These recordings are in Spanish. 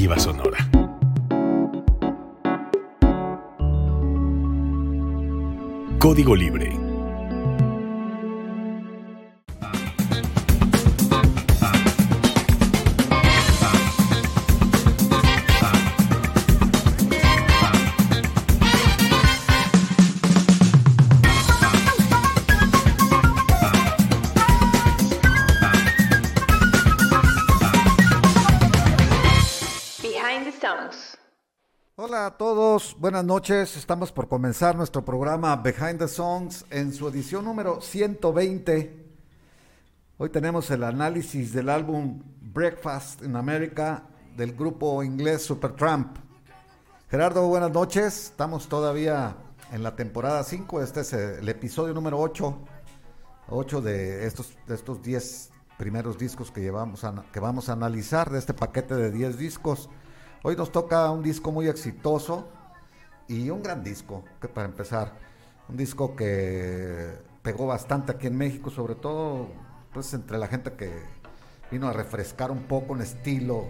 alternativa sonora. Código Libre buenas noches. Estamos por comenzar nuestro programa Behind the Songs en su edición número 120. Hoy tenemos el análisis del álbum Breakfast in America del grupo inglés Supertramp. Gerardo, buenas noches. Estamos todavía en la temporada 5. Este es el episodio número 8. 8 de estos, de estos 10 primeros discos que, llevamos que vamos a analizar de este paquete de 10 discos. Hoy nos toca un disco muy exitoso y un gran disco, que para empezar, un disco que pegó bastante aquí en México, sobre todo pues entre la gente que vino a refrescar un poco un estilo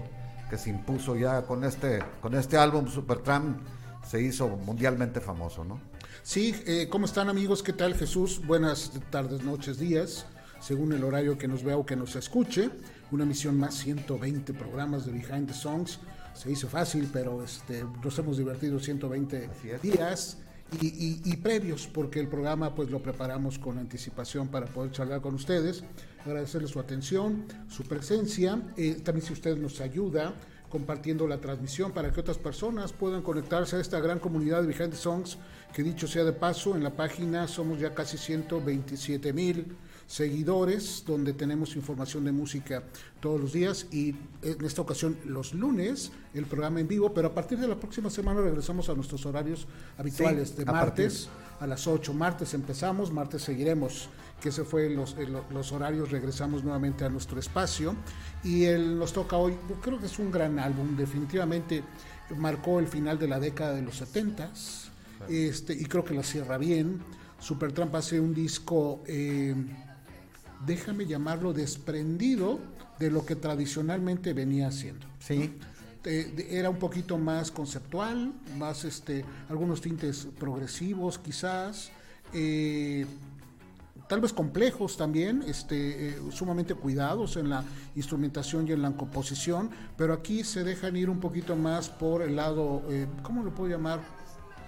que se impuso ya con este con este álbum Supertramp se hizo mundialmente famoso, ¿no? Sí, eh, ¿cómo están amigos? ¿Qué tal Jesús? Buenas tardes, noches, días, según el horario que nos vea o que nos escuche. Una misión más, 120 programas de Behind the Songs se hizo fácil, pero este, nos hemos divertido 120 días. Y, previos, porque el programa pues lo preparamos con anticipación para poder charlar con ustedes. Agradecerles su atención, su presencia. Eh, también si usted nos ayuda compartiendo la transmisión para que otras personas puedan conectarse a esta gran comunidad de Behind the Songs, que dicho sea de paso, en la página somos ya casi 127 mil seguidores, donde tenemos información de música todos los días y en esta ocasión los lunes el programa en vivo, pero a partir de la próxima semana regresamos a nuestros horarios habituales de martes a, las 8. Martes empezamos, martes seguiremos, que ese fue los, los horarios, regresamos nuevamente a nuestro espacio y él nos toca hoy, creo que es un gran álbum, definitivamente marcó el final de la década de los 70 este, y creo que lo cierra bien. Supertramp hace un disco eh, déjame llamarlo desprendido de lo que tradicionalmente venía haciendo. Sí. era un poquito más conceptual, más este, algunos tintes progresivos quizás, eh, tal vez complejos también, este, eh, sumamente cuidados en la instrumentación y en la composición, pero aquí se dejan ir un poquito más por el lado, eh, ¿cómo lo puedo llamar?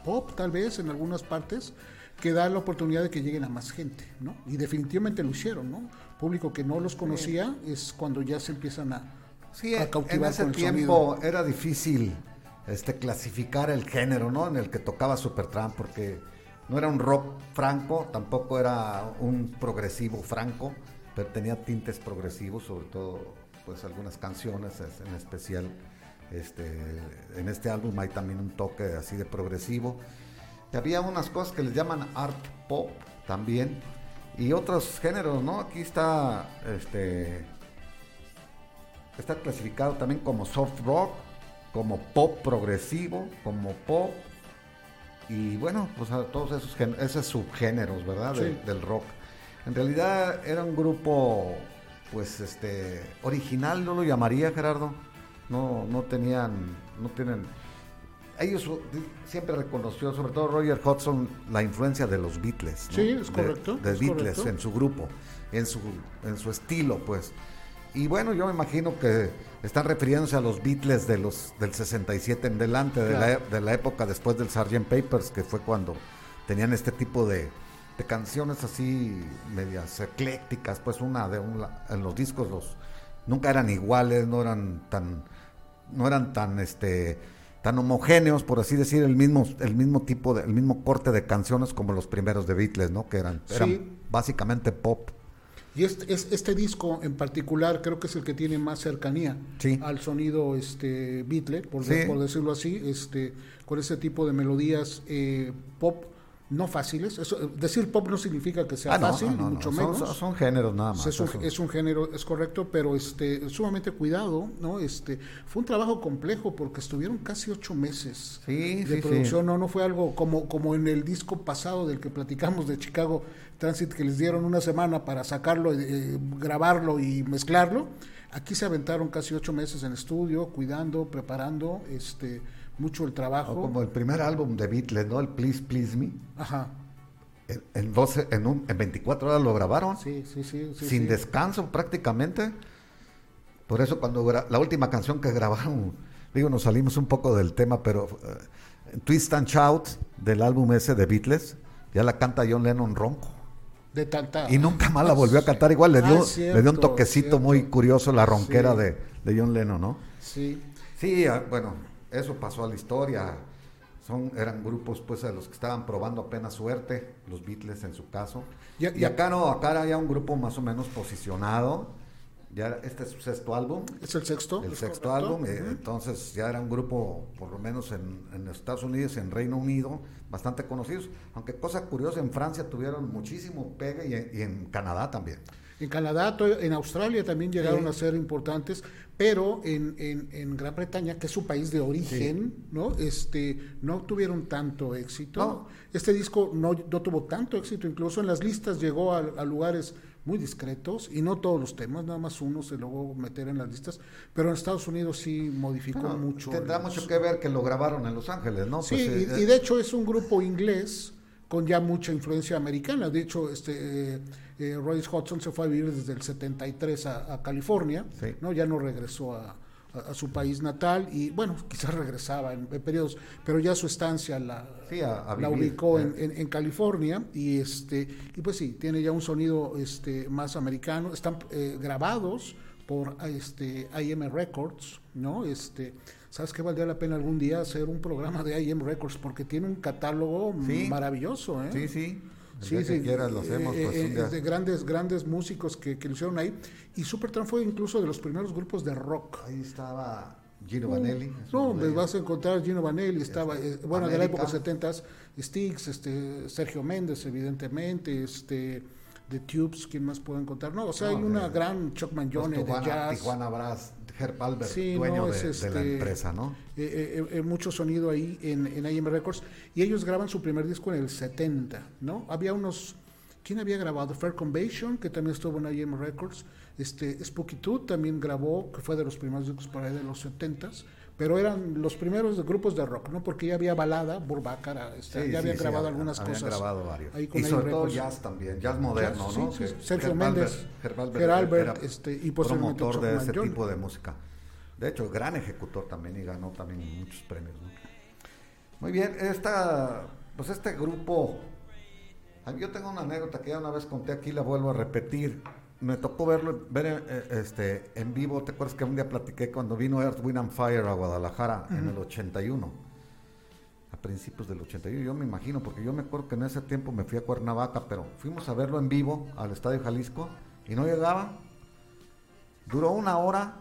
Pop tal vez en algunas partes, que da la oportunidad de que lleguen a más gente, ¿no? Y definitivamente lo hicieron, ¿no? Público que no los conocía es cuando ya se empiezan a, sí, cautivar en ese tiempo era difícil este clasificar el género, ¿no? En el que tocaba Supertramp porque no era un rock franco, tampoco era un progresivo franco, pero tenía tintes progresivos, sobre todo pues algunas canciones en especial este en este álbum hay también un toque así de progresivo había unas cosas que les llaman art pop también y otros géneros, ¿no? Aquí está este está clasificado también como soft rock, como pop progresivo, como pop y bueno, pues a todos esos, esos subgéneros, ¿verdad? del rock. En realidad era un grupo, pues, este, original, no lo llamaría Gerardo. No, no tenían, no tienen ellos siempre reconoció, sobre todo Roger Hodgson, la influencia de los Beatles. Sí, es correcto. De, Beatles en su grupo, en su, en su estilo, pues. Y bueno, yo me imagino que están refiriéndose a los Beatles de los del 67 en delante, de, la, de la época después del Sgt. Papers, que fue cuando tenían este tipo de, de canciones así medias eclécticas, pues una de un, en los discos los nunca eran iguales, no eran tan no eran tan este tan homogéneos, por así decir, el mismo, el mismo tipo, de, el mismo corte de canciones como los primeros de Beatles, ¿no? Que eran, básicamente pop. Y este, este disco en particular creo que es el que tiene más cercanía al sonido este Beatle, por, por, decirlo así, este, con ese tipo de melodías eh, pop no fáciles. Eso, decir pop no significa que sea ah, fácil, mucho menos. Son, géneros nada más. Es un, género, es correcto, pero este, sumamente cuidado, ¿no? Este, fue un trabajo complejo porque estuvieron casi ocho meses de producción. No, no fue algo como, como en el disco pasado del que platicamos de Chicago Transit, que les dieron una semana para sacarlo, eh, grabarlo y mezclarlo. Aquí se aventaron casi ocho meses en estudio, cuidando, preparando, este, mucho el trabajo. como el primer álbum de Beatles, ¿no? El Please Please Me. Ajá. En, 12, en, un, en 24 horas lo grabaron. Sí, sí, sí. sin descanso prácticamente. Por eso cuando la última canción que grabaron, digo, nos salimos un poco del tema, pero uh, Twist and Shout del álbum ese de Beatles, ya la canta John Lennon ronco. De tanta... Y nunca más la volvió a cantar igual, le ah, dio, le dio un toquecito muy curioso la ronquera de, de John Lennon, ¿no? Sí. Sí, ah, bueno, eso pasó a la historia son, eran grupos pues de los que estaban probando apenas suerte, los Beatles en su caso. y acá no, acá había un grupo más o menos posicionado. Ya este es su sexto álbum. ¿Es el sexto? El sexto álbum. Eh, entonces ya era un grupo, por lo menos en, en, Estados Unidos, en Reino Unido, bastante conocidos. Aunque cosa curiosa, en Francia tuvieron muchísimo pegue y en Canadá también. En Canadá, en Australia también llegaron a ser importantes, pero en, en, Gran Bretaña, que es su país de origen, ¿no? Este, no tuvieron tanto éxito. Este disco no, no, tuvo tanto éxito, incluso en las listas llegó a, lugares muy discretos y no todos los temas, nada más uno se logró meter en las listas, pero en Estados Unidos sí modificó mucho. Tendrá mucho que ver que lo grabaron en Los Ángeles, ¿no? Sí, pues, y, y, de hecho es un grupo inglés con ya mucha influencia americana. De hecho, este, eh, Royce Hudson se fue a vivir desde el 73 a, California, ¿no? ya no regresó a, su país natal y bueno, quizás regresaba en, periodos, pero ya su estancia la, la ubicó en, en, California y este y pues sí, tiene ya un sonido este, más americano, están eh, grabados por este, IM Records, ¿no? Este, ¿Sabes qué valdría la pena algún día hacer un programa de IM Records? Porque tiene un catálogo maravilloso, ¿eh? Sí, sí. Sí, sí, quieras lo hacemos. pues, eh, de grandes, grandes músicos que, que lo hicieron ahí. Y Supertramp fue incluso de los primeros grupos de rock. Ahí estaba Gino Vanelli. No, me vas a encontrar Gino Vanelli, estaba, eh, bueno, de la época 70 Sticks, este, Sergio Méndez, evidentemente, este, The Tubes, ¿quién más puedo encontrar? No, o sea, hay una gran Chuck Mangione de jazz. Tijuana Brass, Herb Albert, dueño de, la este, empresa, ¿no? Eh, eh, eh, mucho sonido ahí en, en IM Records. Y ellos graban su primer disco en el 70, ¿no? Había unos... ¿Quién había grabado? Fair Convention, que también estuvo en IM Records. Este, Spooky Tooth también grabó, que fue de los primeros discos por ahí de los 70s pero eran los primeros grupos de rock, ¿no? Porque ya había balada, Burbacara, este, ya habían grabado algunas cosas. grabado varios. y sobre todo jazz también, jazz moderno, ¿no? Sergio Méndez, Geralbert, este, y posiblemente promotor de ese tipo de música. De hecho, gran ejecutor también y ganó también muchos premios, ¿no? Muy bien, esta, pues este grupo, yo tengo una anécdota que ya una vez conté aquí, la vuelvo a repetir me tocó verlo, ver eh, este, en vivo. ¿Te acuerdas que un día platiqué cuando vino Earth, Wind and Fire a Guadalajara en el 81? A principios del 81, yo me imagino, porque yo me acuerdo que en ese tiempo me fui a Cuernavaca, pero fuimos a verlo en vivo al Estadio Jalisco y no llegaba. Duró una hora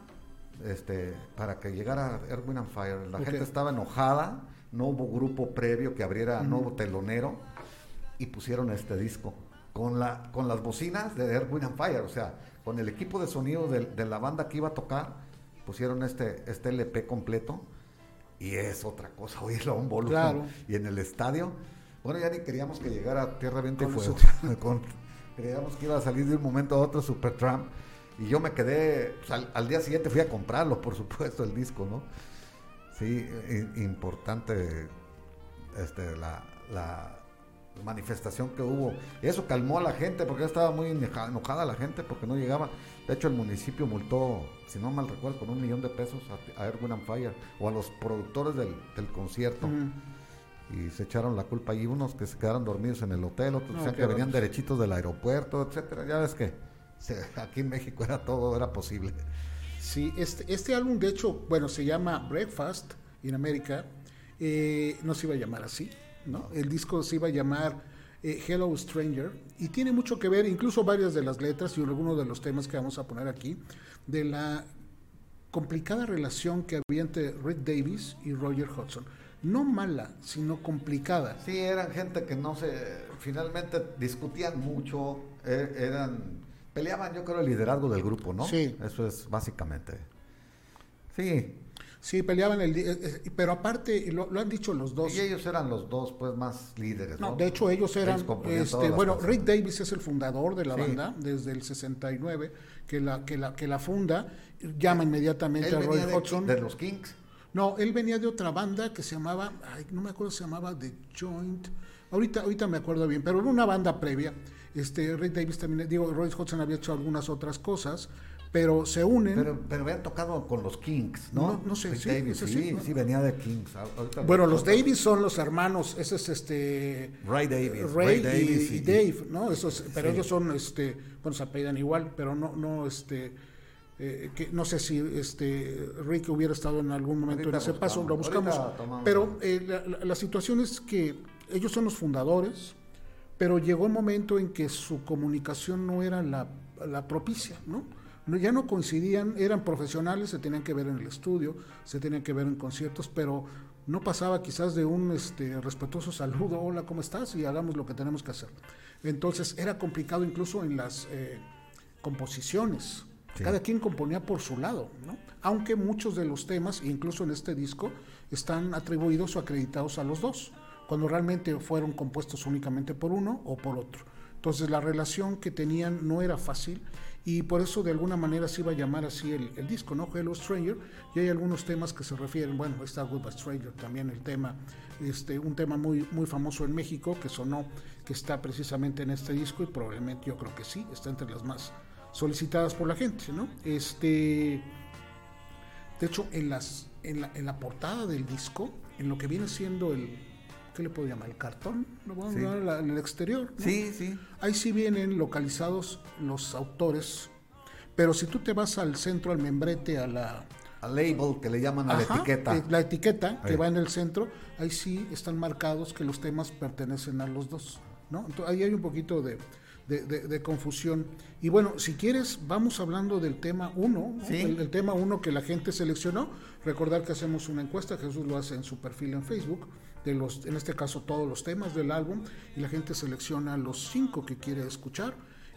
este, para que llegara Earth, Wind and Fire. La gente estaba enojada, no hubo grupo previo que abriera, no hubo telonero y pusieron este disco con, la, con las bocinas de Air, Wind and Fire, o sea, con el equipo de sonido de, la banda que iba a tocar, pusieron este, este LP completo y es otra cosa oírlo a un volumen. Y en el estadio, bueno, ya ni queríamos que llegara Tierra Viento y Fuego. creíamos que iba a salir de un momento a otro Supertramp. Y yo me quedé, pues, al, día siguiente fui a comprarlo, por supuesto, el disco, ¿no? Sí, importante este, la, la manifestación que hubo. Eso calmó a la gente porque estaba muy enojada la gente porque no llegaba. De hecho, el municipio multó, si no mal recuerdo, con un millón de pesos a, Erwin and Fire o a los productores del, concierto. Y se echaron la culpa. Y unos que se quedaron dormidos en el hotel, otros que venían derechitos del aeropuerto, etcétera. Ya ves que aquí en México era todo, era posible. Sí, este, este álbum, de hecho, bueno, se llama Breakfast en América. Eh, no se iba a llamar así ¿no? El disco se iba a llamar eh, Hello Stranger y tiene mucho que ver, incluso varias de las letras y algunos de los temas que vamos a poner aquí, de la complicada relación que había entre Rick Davis y Roger Hudson. No mala, sino complicada. Sí, eran gente que no se, finalmente discutían mucho, e, eran, peleaban yo creo el liderazgo del grupo, ¿no? Sí. Eso es básicamente. Sí, Sí, peleaban el... Eh, eh, pero aparte, lo, han dicho los dos. Y ellos eran los dos, pues, más líderes, ¿no? de hecho, ellos eran... este, bueno, Rick Davis es el fundador de la banda desde el 69, que la, que la, que la funda. Llama inmediatamente a Roy Hodgson. ¿De los Kings? No, él venía de otra banda que se llamaba... Ay, no me acuerdo, se llamaba The Joint... Ahorita, ahorita me acuerdo bien, pero era una banda previa. Este, Rick Davis también, digo, Roy Hodgson había hecho algunas otras cosas pero se unen. Pero, pero habían tocado con los Kings, ¿no? No, sé, sí, sí, sí, venía de Kings. bueno, los Davis son los hermanos, ese es este... Ray Davis. Ray, Davis y, Dave, ¿no? Esos, pero ellos son, este, bueno, se apellidan igual, pero no, no, este... Eh, que no sé si este Rick hubiera estado en algún momento en ese paso, lo buscamos. Pero eh, la, la situación es que ellos son los fundadores, pero llegó un momento en que su comunicación no era la, la propicia, ¿no? Ya no coincidían, eran profesionales, se tenían que ver en el estudio, se tenían que ver en conciertos, pero no pasaba quizás de un este, respetuoso saludo, hola, ¿cómo estás? Y hagamos lo que tenemos que hacer. Entonces era complicado incluso en las eh, composiciones. Cada quien componía por su lado, ¿no? aunque muchos de los temas, incluso en este disco, están atribuidos o acreditados a los dos, cuando realmente fueron compuestos únicamente por uno o por otro. Entonces la relación que tenían no era fácil y por eso de alguna manera se iba a llamar así el, disco, ¿no? Hello Stranger, y hay algunos temas que se refieren, bueno, está a Stranger también el tema, este, un tema muy, muy famoso en México que sonó, que está precisamente en este disco y probablemente yo creo que sí, está entre las más solicitadas por la gente, ¿no? Este, de hecho, en, las, en, la, en la portada del disco, en lo que viene siendo el, ¿qué le puedo llamar? El cartón, lo vamos a en el exterior. Sí, sí. Ahí sí vienen localizados los autores, pero si tú te vas al centro, al membrete, a la... Al label que le llaman a la etiqueta. Eh, la etiqueta que va en el centro, ahí sí están marcados que los temas pertenecen a los dos. ¿no? Entonces, ahí hay un poquito de, de, confusión. Y bueno, si quieres, vamos hablando del tema 1, el, tema 1 que la gente seleccionó. Recordar que hacemos una encuesta, Jesús lo hace en su perfil en Facebook, de los, en este caso todos los temas del álbum, y la gente selecciona los cinco que quiere escuchar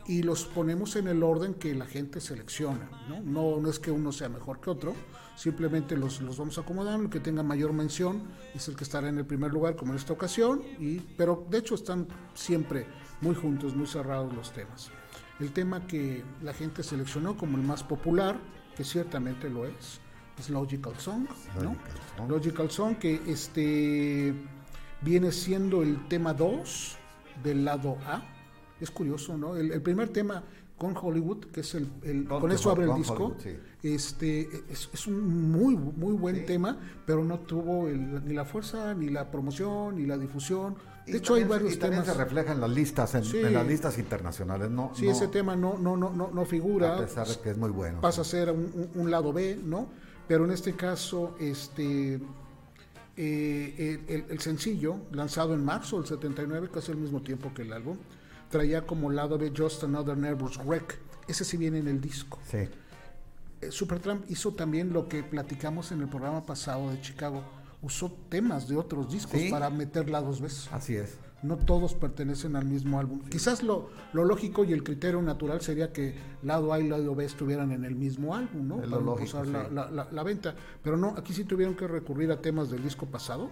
y los ponemos en el orden que la gente selecciona. No, no, no es que uno sea mejor que otro, simplemente los, los vamos acomodando, el que tenga mayor mención es el que estará en el primer lugar, como en esta ocasión, y, pero de hecho están siempre muy juntos, muy cerrados los temas. El tema que la gente seleccionó como el más popular, que ciertamente lo es, es Logical Song, Logical Song, que este viene siendo el tema 2 del lado A. Es curioso, ¿no? El, primer tema con Hollywood, que es el, con eso abre el disco, este es, un muy muy buen tema, pero no tuvo ni la fuerza, ni la promoción, ni la difusión de hecho, hay varios y temas. se refleja en las listas, en, las listas internacionales, ¿no? Sí, ese tema no, no, no, no, figura. A pesar de que es muy bueno. Pasa a ser un, lado B, ¿no? Pero en este caso, este. Eh, el, sencillo, lanzado en marzo del 79, casi al mismo tiempo que el álbum, traía como lado B Just Another Nervous Wreck. Ese sí viene en el disco. Sí. Eh, Supertramp hizo también lo que platicamos en el programa pasado de Chicago usó temas de otros discos para meterla dos veces. Así es. No todos pertenecen al mismo álbum. Quizás lo, lo, lógico y el criterio natural sería que lado A y lado B estuvieran en el mismo álbum, ¿no? para lógico, la, la, la, venta. Pero no, aquí sí tuvieron que recurrir a temas del disco pasado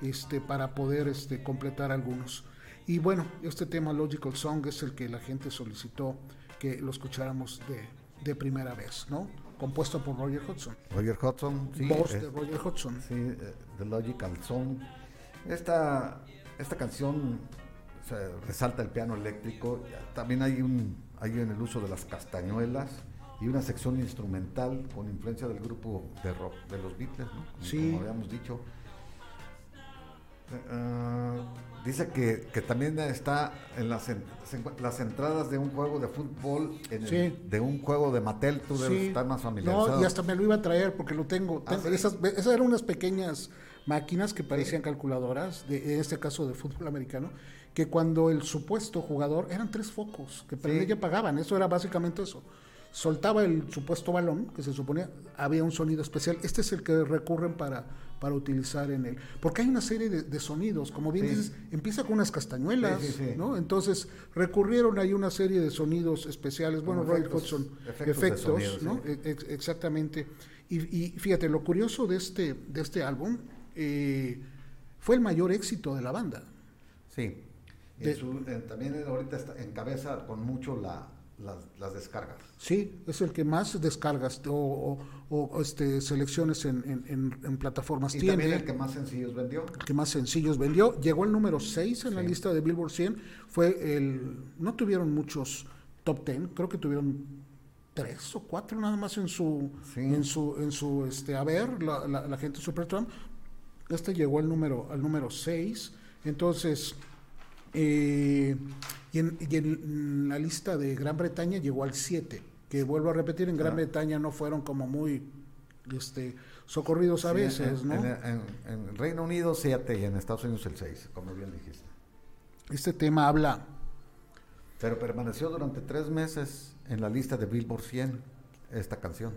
este, para poder este, completar algunos. Y bueno, este tema Logical Song es el que la gente solicitó que lo escucháramos de, de primera vez, ¿no? compuesto por Roger Hodgson. Roger Hodgson, sí. Voz de Roger Hodgson. Sí, eh, The Logical Song. Esta, esta canción resalta el piano eléctrico. También hay, un, hay en el uso de las castañuelas y una sección instrumental con influencia del grupo de rock de los Beatles, ¿no? sí. como habíamos dicho. Uh, Dice que, que, también está en las, las entradas de un juego de fútbol, de un juego de Mattel, tú debes estar más familiarizado. No, y hasta me lo iba a traer porque lo tengo. Ah, esas, esas, eran unas pequeñas máquinas que parecían calculadoras, de, en este caso de fútbol americano, que cuando el supuesto jugador, eran tres focos, que para que pagaban, eso era básicamente eso. soltaba el supuesto balón, que se suponía había un sonido especial. Este es el que recurren para, para utilizar en él. Porque hay una serie de, sonidos, como bien dices, empieza con unas castañuelas, ¿no? Entonces recurrieron ahí una serie de sonidos especiales. Bueno, Roy Hudson, efectos, ¿no? E, exactamente. Y, fíjate, lo curioso de este, de este álbum eh, fue el mayor éxito de la banda. Sí. también ahorita está, encabeza con mucho la, las, descargas. Sí, es el que más descargas o, este, selecciones en, en, plataformas y También el que más sencillos vendió. El que más sencillos vendió. Llegó el número 6 en la lista de Billboard 100. Fue el. No tuvieron muchos top 10, creo que tuvieron tres o cuatro nada más en su en su en su este haber la, la, la gente Supertramp este llegó al número al número 6 entonces eh, y, en, la lista de Gran Bretaña llegó al 7, que vuelvo a repetir, en Gran Bretaña no fueron como muy este, socorridos a veces, ¿no? En, Reino Unido 7 y en Estados Unidos el 6, como bien dijiste. Este tema habla... Pero permaneció durante tres meses en la lista de Billboard 100 esta canción.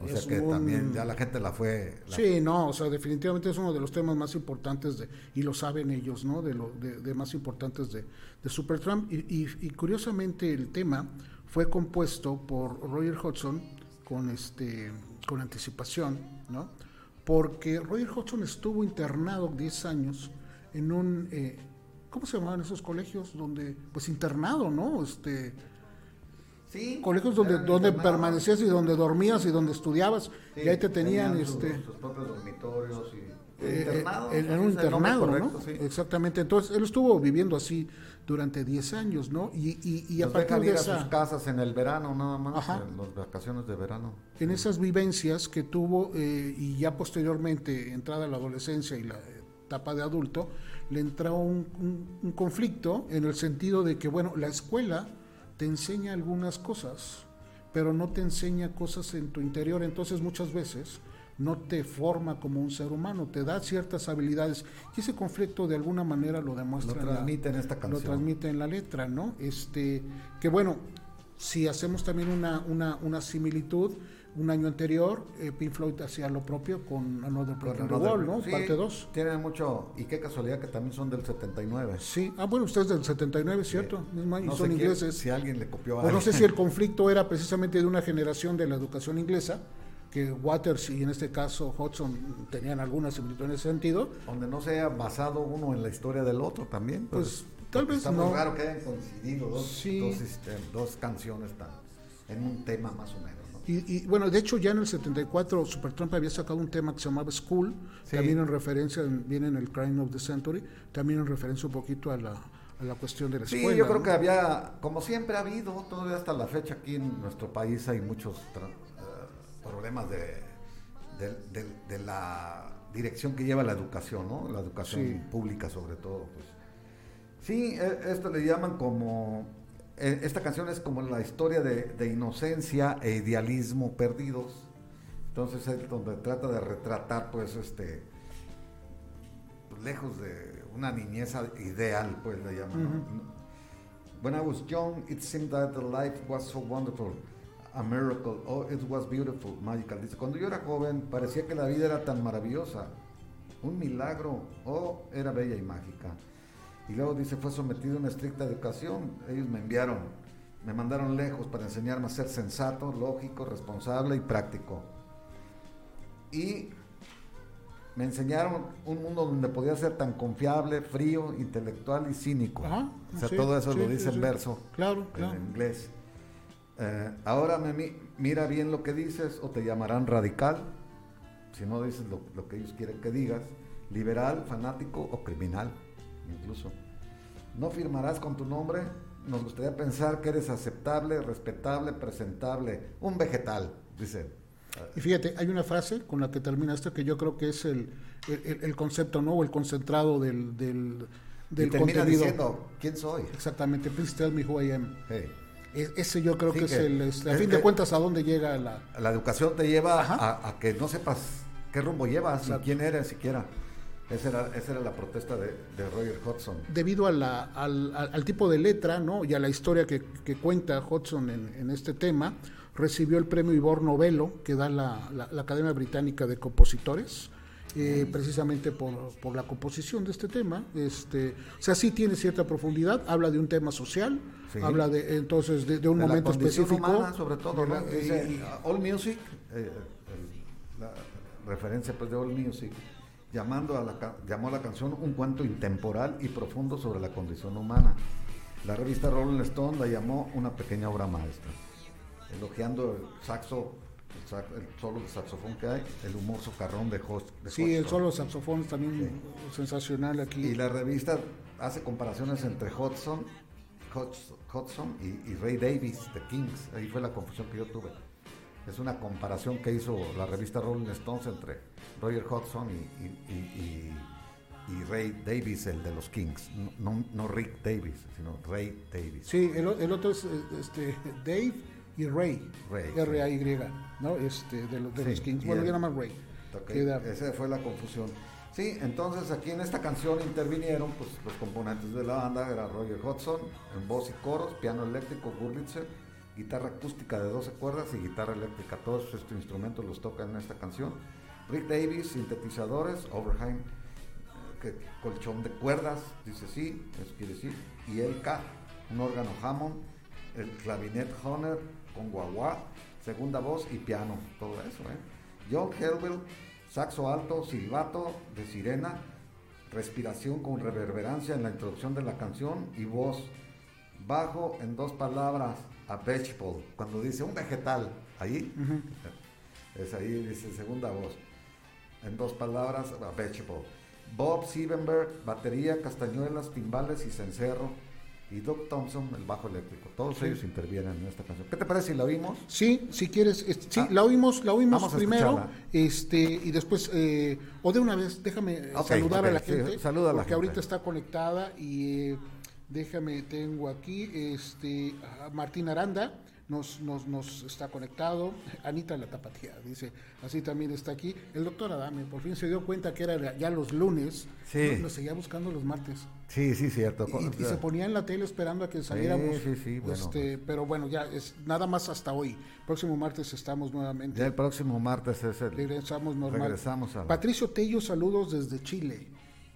o sea que también ya la gente la fue... Sí, no, o sea, definitivamente es uno de los temas más importantes de, y lo saben ellos, ¿no? De, lo, de, más importantes de, de Supertramp. Y, y, curiosamente el tema fue compuesto por Roger Hodgson con, este, con anticipación, ¿no? Porque Roger Hodgson estuvo internado 10 años en un... Eh, ¿Cómo se llamaban esos colegios? Donde, pues internado, ¿no? Este, colegios donde, donde permanecías y donde dormías y donde estudiabas y ahí te tenían, este sus, propios dormitorios y eh, en un internado, ¿no? Exactamente. Entonces él estuvo viviendo así durante 10 años, ¿no? Y, y, y a partir de esa, sus casas en el verano nada más, en las vacaciones de verano. En esas vivencias que tuvo eh, y ya posteriormente entrada la adolescencia y la etapa de adulto, le entró un, un conflicto en el sentido de que, bueno, la escuela te enseña algunas cosas, pero no te enseña cosas en tu interior, entonces muchas veces no te forma como un ser humano, te da ciertas habilidades y ese conflicto de alguna manera lo demuestra. Lo transmite en, esta canción. Lo transmite en la letra, ¿no? Este, que bueno, si hacemos también una, una, una similitud, un año anterior, eh, Pink Floyd hacía lo propio con Another Brick in the Wall, ¿no? Parte 2. Tienen mucho, y qué casualidad que también son del 79. Sí, ah, bueno, ustedes del 79, ¿cierto? y son ingleses. si alguien le copió a O no sé si el conflicto era precisamente de una generación de la educación inglesa, que Waters y en este caso Hudson tenían alguna similitud en ese sentido. Donde no se haya basado uno en la historia del otro también. Pues, tal vez está muy raro que hayan coincidido dos, dos, este, dos canciones tan, en un tema más o menos. Y, bueno, de hecho ya en el 74 Supertramp había sacado un tema que se llamaba School, también en referencia, viene en el Crime of the Century, también en referencia un poquito a la, a la cuestión de la escuela. Sí, yo creo que había, como siempre ha habido, todavía hasta la fecha aquí en nuestro país hay muchos uh, problemas de, de, la dirección que lleva la educación, ¿no? La educación pública sobre todo. Pues. Sí, e, esto le llaman como eh, esta canción es como la historia de, inocencia e idealismo perdidos. Entonces es donde trata de retratar, pues, este, lejos de una niñez ideal, pues le llaman. When I was young, it seemed that the life was so wonderful, a miracle, oh, it was beautiful, magical. Dice, cuando yo era joven, parecía que la vida era tan maravillosa, un milagro, oh, era bella y mágica. Y luego dice, fue sometido a una estricta educación. Ellos me enviaron, me mandaron lejos para enseñarme a ser sensato, lógico, responsable y práctico. Y me enseñaron un mundo donde podía ser tan confiable, frío, intelectual y cínico. o sea, todo eso lo dice en verso, claro, en inglés. Eh, ahora me, mira bien lo que dices o te llamarán radical, si no dices lo que ellos quieren que digas, liberal, fanático o criminal incluso. No firmarás con tu nombre, nos gustaría pensar que eres aceptable, respetable, presentable, un vegetal, dice. Y fíjate, hay una frase con la que termina esto que yo creo que es el, el, concepto, ¿no? O el concentrado del, del, del y termina diciendo, ¿quién soy? Exactamente, please tell me who I am. E, ese yo creo que, es el, a fin de cuentas, a dónde llega la... La educación te lleva a, que no sepas qué rumbo llevas, ni quién eres siquiera. Esa era, esa era la protesta de, de Roger Hodgson. Debido a la, al, al, tipo de letra ¿no? y a la historia que, que cuenta Hodgson en, en, este tema, recibió el premio Ivor Novello, que da la, la, Academia Británica de Compositores. Eh, precisamente por, por, la composición de este tema. Este, o sea, sí tiene cierta profundidad, habla de un tema social, habla de entonces de, un momento específico. sobre todo, Dice, All Music, eh, la referencia pues de All Music, llamando a la, llamó a la canción un cuento intemporal y profundo sobre la condición humana. La revista Rolling Stone la llamó una pequeña obra maestra, elogiando el saxo, el, solo de saxofón que hay, el humor socarrón de Host. sí, el solo de saxofón también sensacional aquí. Y la revista hace comparaciones entre Hudson, Hudson, y, Ray Davis de Kings. Ahí fue la confusión que yo tuve. Es una comparación que hizo la revista Rolling Stones entre Roger Hudson y y Ray Davis, el de los Kings. No, no Rick Davis, sino Ray Davis. Sí, el, el otro es este, Dave y Ray. R-A-Y, ¿no? Este, de, los, de los Kings. Bueno, yo más Ray. Esa fue la confusión. Sí, entonces aquí en esta canción intervinieron pues, los componentes de la banda, era Roger Hudson, en voz y coros, piano eléctrico, Gurlitzer, guitarra acústica de 12 cuerdas y guitarra eléctrica. Todos estos instrumentos los tocan en esta canción. Rick Davis, sintetizadores, Overheim que colchón de cuerdas, dice sí, eso quiere decir, y el K, un órgano Hammond, el clavinet Honor con guagua, segunda voz y piano, todo eso. ¿eh? John Helwell, saxo alto, silbato de sirena, respiración con reverberancia en la introducción de la canción y voz bajo en dos palabras, a vegetable, cuando dice un vegetal, ahí, es ahí, dice segunda voz, en dos palabras, a vegetable Bob Siebenberg, batería, castañuelas, timbales y cencerro. Y Doc Thompson, el bajo eléctrico. Todos ellos intervienen en esta canción. ¿Qué te parece si la oímos? Sí, si quieres. sí, ah, la oímos, la oímos primero. Este, y después, eh, o de una vez, déjame saludar a la gente. saluda a la porque ahorita está conectada y eh, déjame, tengo aquí este, a Martín Aranda nos, nos, nos está conectado. Anita La Tapatía, dice, así también está aquí. El doctor Adame, por fin se dio cuenta que era ya los lunes. Sí. Nos, seguía buscando los martes. Sí, sí, cierto. Y, se ponía en la tele esperando a que saliéramos. Sí, sí, sí. Este, pero bueno, ya es nada más hasta hoy. Próximo martes estamos nuevamente. Ya el próximo martes es el. Regresamos normal. Regresamos a Patricio Tello, saludos desde Chile.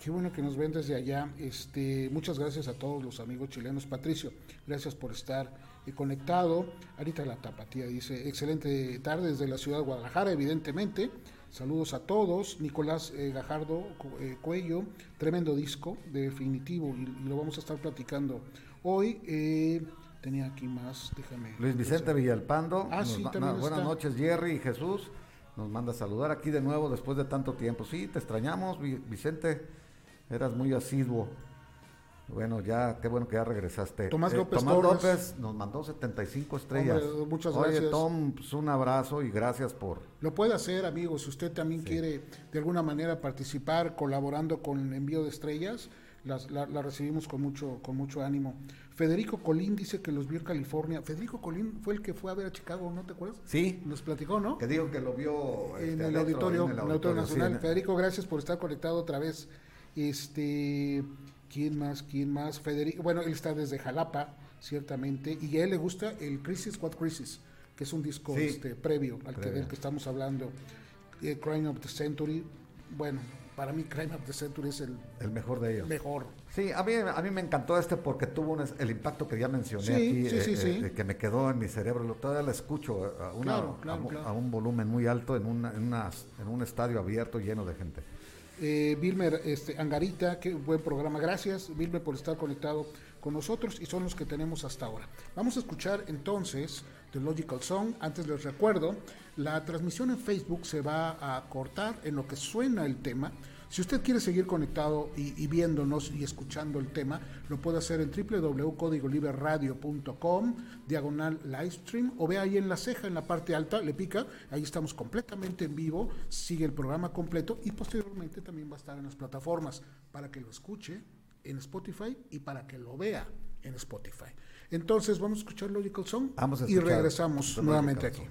Qué bueno que nos ven desde allá. Este, muchas gracias a todos los amigos chilenos. Patricio, gracias por estar conectado. Ahorita la tapatía dice, excelente tarde desde la ciudad de Guadalajara, evidentemente. Saludos a todos. Nicolás eh, Gajardo eh, Cuello, tremendo disco, definitivo, y, lo vamos a estar platicando hoy. Eh, tenía aquí más, déjame. Luis Vicente Villalpando. Ah, sí, buenas noches, Jerry y Jesús. Nos manda a saludar aquí de nuevo después de tanto tiempo. Sí, te extrañamos, Vicente. Eras muy asiduo. Bueno, ya, qué bueno que ya regresaste. Tomás eh, López, Tomás López nos mandó 75 estrellas. muchas gracias. Oye, Tom, pues, un abrazo y gracias por... Lo puede hacer, amigos, si usted también quiere de alguna manera participar colaborando con el envío de estrellas, las, la, recibimos con mucho, con mucho ánimo. Federico Colín dice que los vio en California. Federico Colín fue el que fue a ver a Chicago, ¿no te acuerdas? Sí. Nos platicó, ¿no? Que dijo que lo vio en, este, el, auditorio, en el Auditorio Nacional. Federico, gracias por estar conectado otra vez. Este... ¿Quién más? ¿Quién más? Federico, bueno, él está desde Jalapa, ciertamente, y a él le gusta el Crisis, What Crisis, que es un disco este, previo al que, del que estamos hablando. Eh, Crime of the Century, bueno, para mí Crime of the Century es el, el mejor de ellos. Mejor. Sí, a mí, a mí me encantó este porque tuvo el impacto que ya mencioné aquí, eh, eh, que me quedó en mi cerebro. Todavía la escucho a, a, un volumen muy alto en, una, en, en un estadio abierto lleno de gente. Eh, Vilmer este, Angarita, qué buen programa. Gracias, Vilmer, por estar conectado con nosotros y son los que tenemos hasta ahora. Vamos a escuchar entonces The Logical Song. Antes les recuerdo, la transmisión en Facebook se va a cortar en lo que suena el tema si usted quiere seguir conectado y, viéndonos y escuchando el tema, lo puede hacer en www.códigoliberradio.com, diagonal livestream, o ve ahí en la ceja, en la parte alta, le pica, ahí estamos completamente en vivo, sigue el programa completo y posteriormente también va a estar en las plataformas para que lo escuche en Spotify y para que lo vea en Spotify. Entonces vamos a escuchar Logical Song y regresamos nuevamente aquí.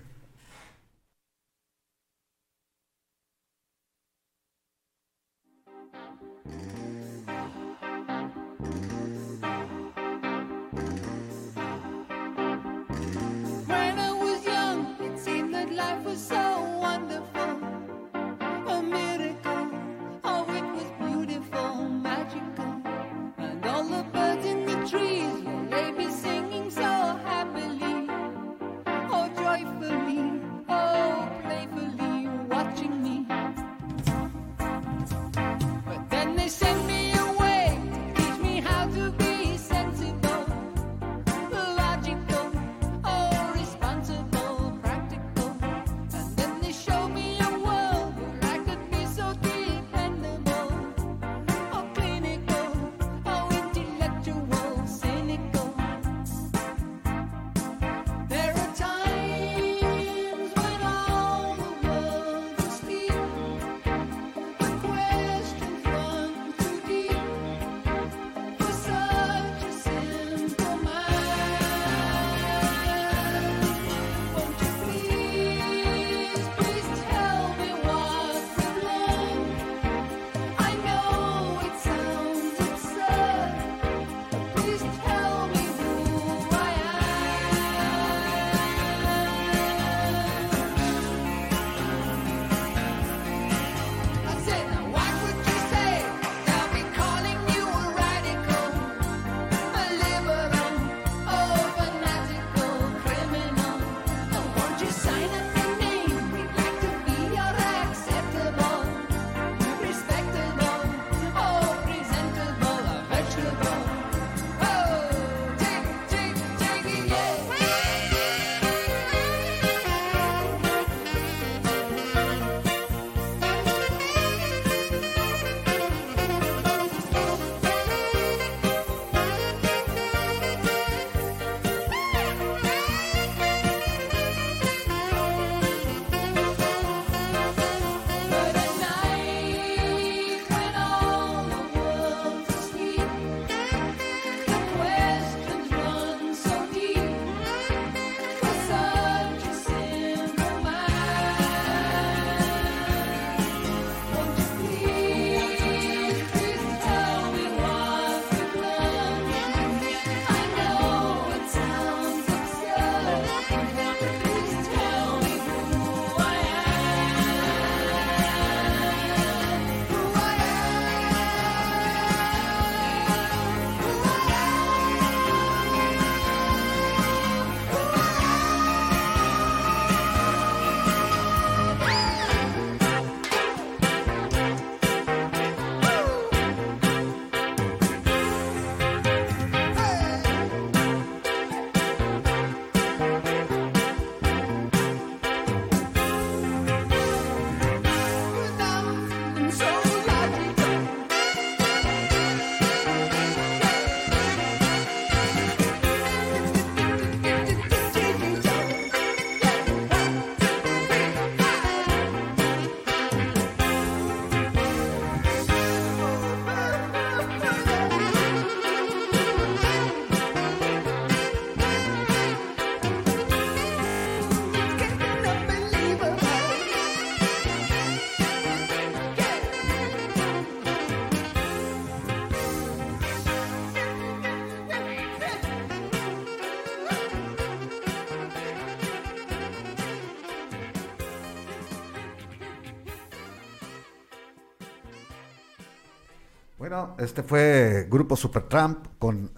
Este fue Grupo Supertramp con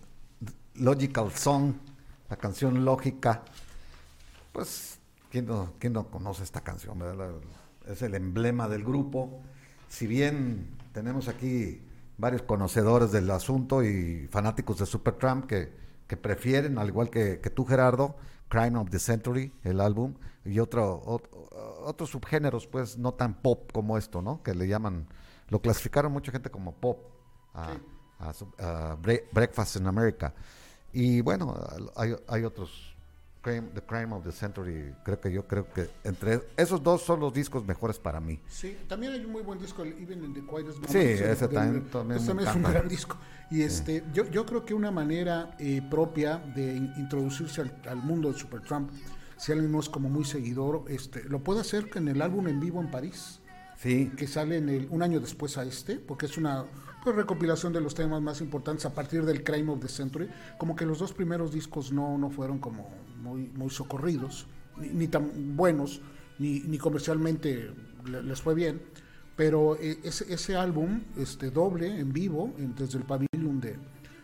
Logical Song, la canción Lógica. Pues, ¿quién no, quién no conoce esta canción? Es el emblema del grupo. Si bien tenemos aquí varios conocedores del asunto y fanáticos de Supertramp que, que prefieren, al igual que, que, tú Gerardo, Crime of the Century, el álbum, y otro, otros subgéneros, pues no tan pop como esto, ¿no? Que le llaman, lo clasificaron mucha gente como pop a, Breakfast in America. Y bueno, hay, hay otros The Crime of the Century, creo que yo creo que entre esos dos son los discos mejores para mí. Sí, también hay un muy buen disco, Even in the Quietest Moments. Sí, ese también, también, es un gran disco. Y este, yo, yo creo que una manera eh, propia de introducirse al, mundo de Supertramp, si alguien no es como muy seguidor, este, lo puede hacer en el álbum en vivo en París. Sí. Que sale en el, un año después a este, porque es una pues, recopilación de los temas más importantes a partir del Crime of the Century. Como que los dos primeros discos no, no fueron como muy, muy socorridos, ni, tan buenos, ni, ni comercialmente les fue bien, pero eh, ese, ese, álbum este, doble en vivo desde el pabellón de,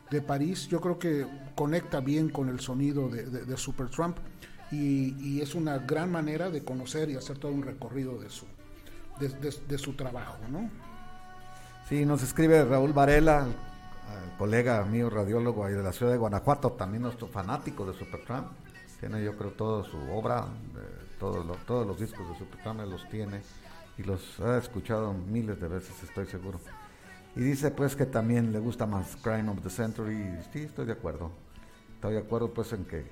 de, París, yo creo que conecta bien con el sonido de, de, Supertramp y, y, es una gran manera de conocer y hacer todo un recorrido de su, de, su trabajo, ¿no? Sí, nos escribe Raúl Varela, colega mío radiólogo ahí de la ciudad de Guanajuato, también nuestro fanático de Supertramp tiene yo creo toda su obra, todos, los, discos de Supertramp los tiene y los ha escuchado miles de veces, estoy seguro. Y dice pues que también le gusta más Crime of the Century, sí, estoy de acuerdo. Estoy de acuerdo pues en que,